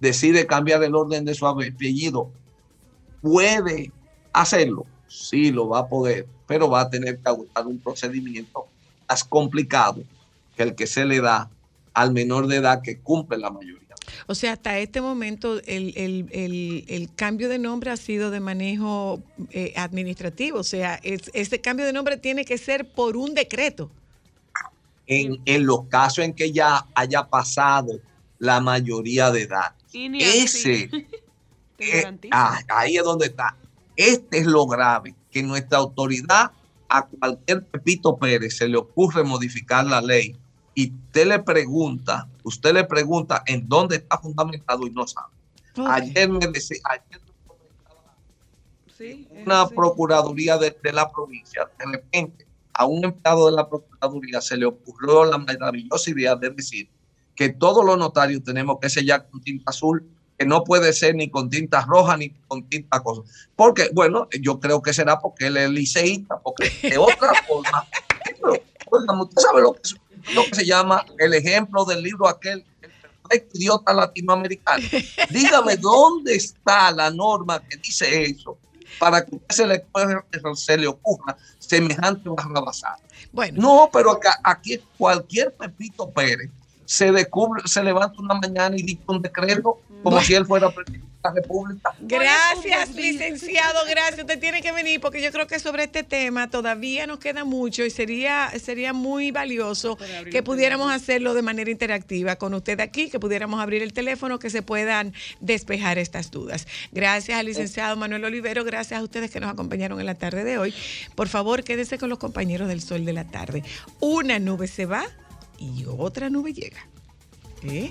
decide cambiar el orden de su apellido. ¿Puede hacerlo? Sí, lo va a poder, pero va a tener que agotar un procedimiento más complicado que el que se le da al menor de edad que cumple la mayoría. O sea, hasta este momento el, el- el- el cambio de nombre ha sido de manejo eh, administrativo. O sea, es- ese cambio de nombre tiene que ser por un decreto. En, en los casos en que ya haya pasado la mayoría de edad. Ese, (laughs) eh, ah, ahí es donde está. Este es lo grave, que nuestra autoridad a cualquier Pepito Pérez se le ocurre modificar la ley y usted le pregunta, usted le pregunta en dónde está fundamentado y no sabe. Ayer me decía, ayer Sí, es una procuraduría de, de la provincia, de repente a un empleado de la procuraduría se le ocurrió la maravillosa idea de decir que todos los notarios tenemos que sellar con tinta azul, que no puede ser ni con tinta roja ni con tinta cosa. Porque, bueno, yo creo que será porque él es liceísta, porque de otra (laughs) forma, pero, usted sabe lo que, es- que se llama el ejemplo del libro aquel, el perfecto idiota latinoamericano. (laughs) Dígame dónde está la norma que dice eso para que se le, se le ocurra semejante barrabasada. Bueno, No, pero acá, aquí cualquier Pepito Pérez se descubre, se levanta una mañana y dicta un decreto como si él fuera presidente República. Gracias, licenciado, gracias. Usted tiene que venir porque yo creo que sobre este tema todavía nos queda mucho y sería, sería muy valioso que pudiéramos hacerlo de manera interactiva con usted aquí, que pudiéramos abrir el teléfono, que se puedan despejar estas dudas. Gracias al licenciado Manuel Olivero, gracias a ustedes que nos acompañaron en la tarde de hoy. Por favor, quédese con los compañeros del sol de la tarde. Una nube se va y otra nube llega. ¿Eh?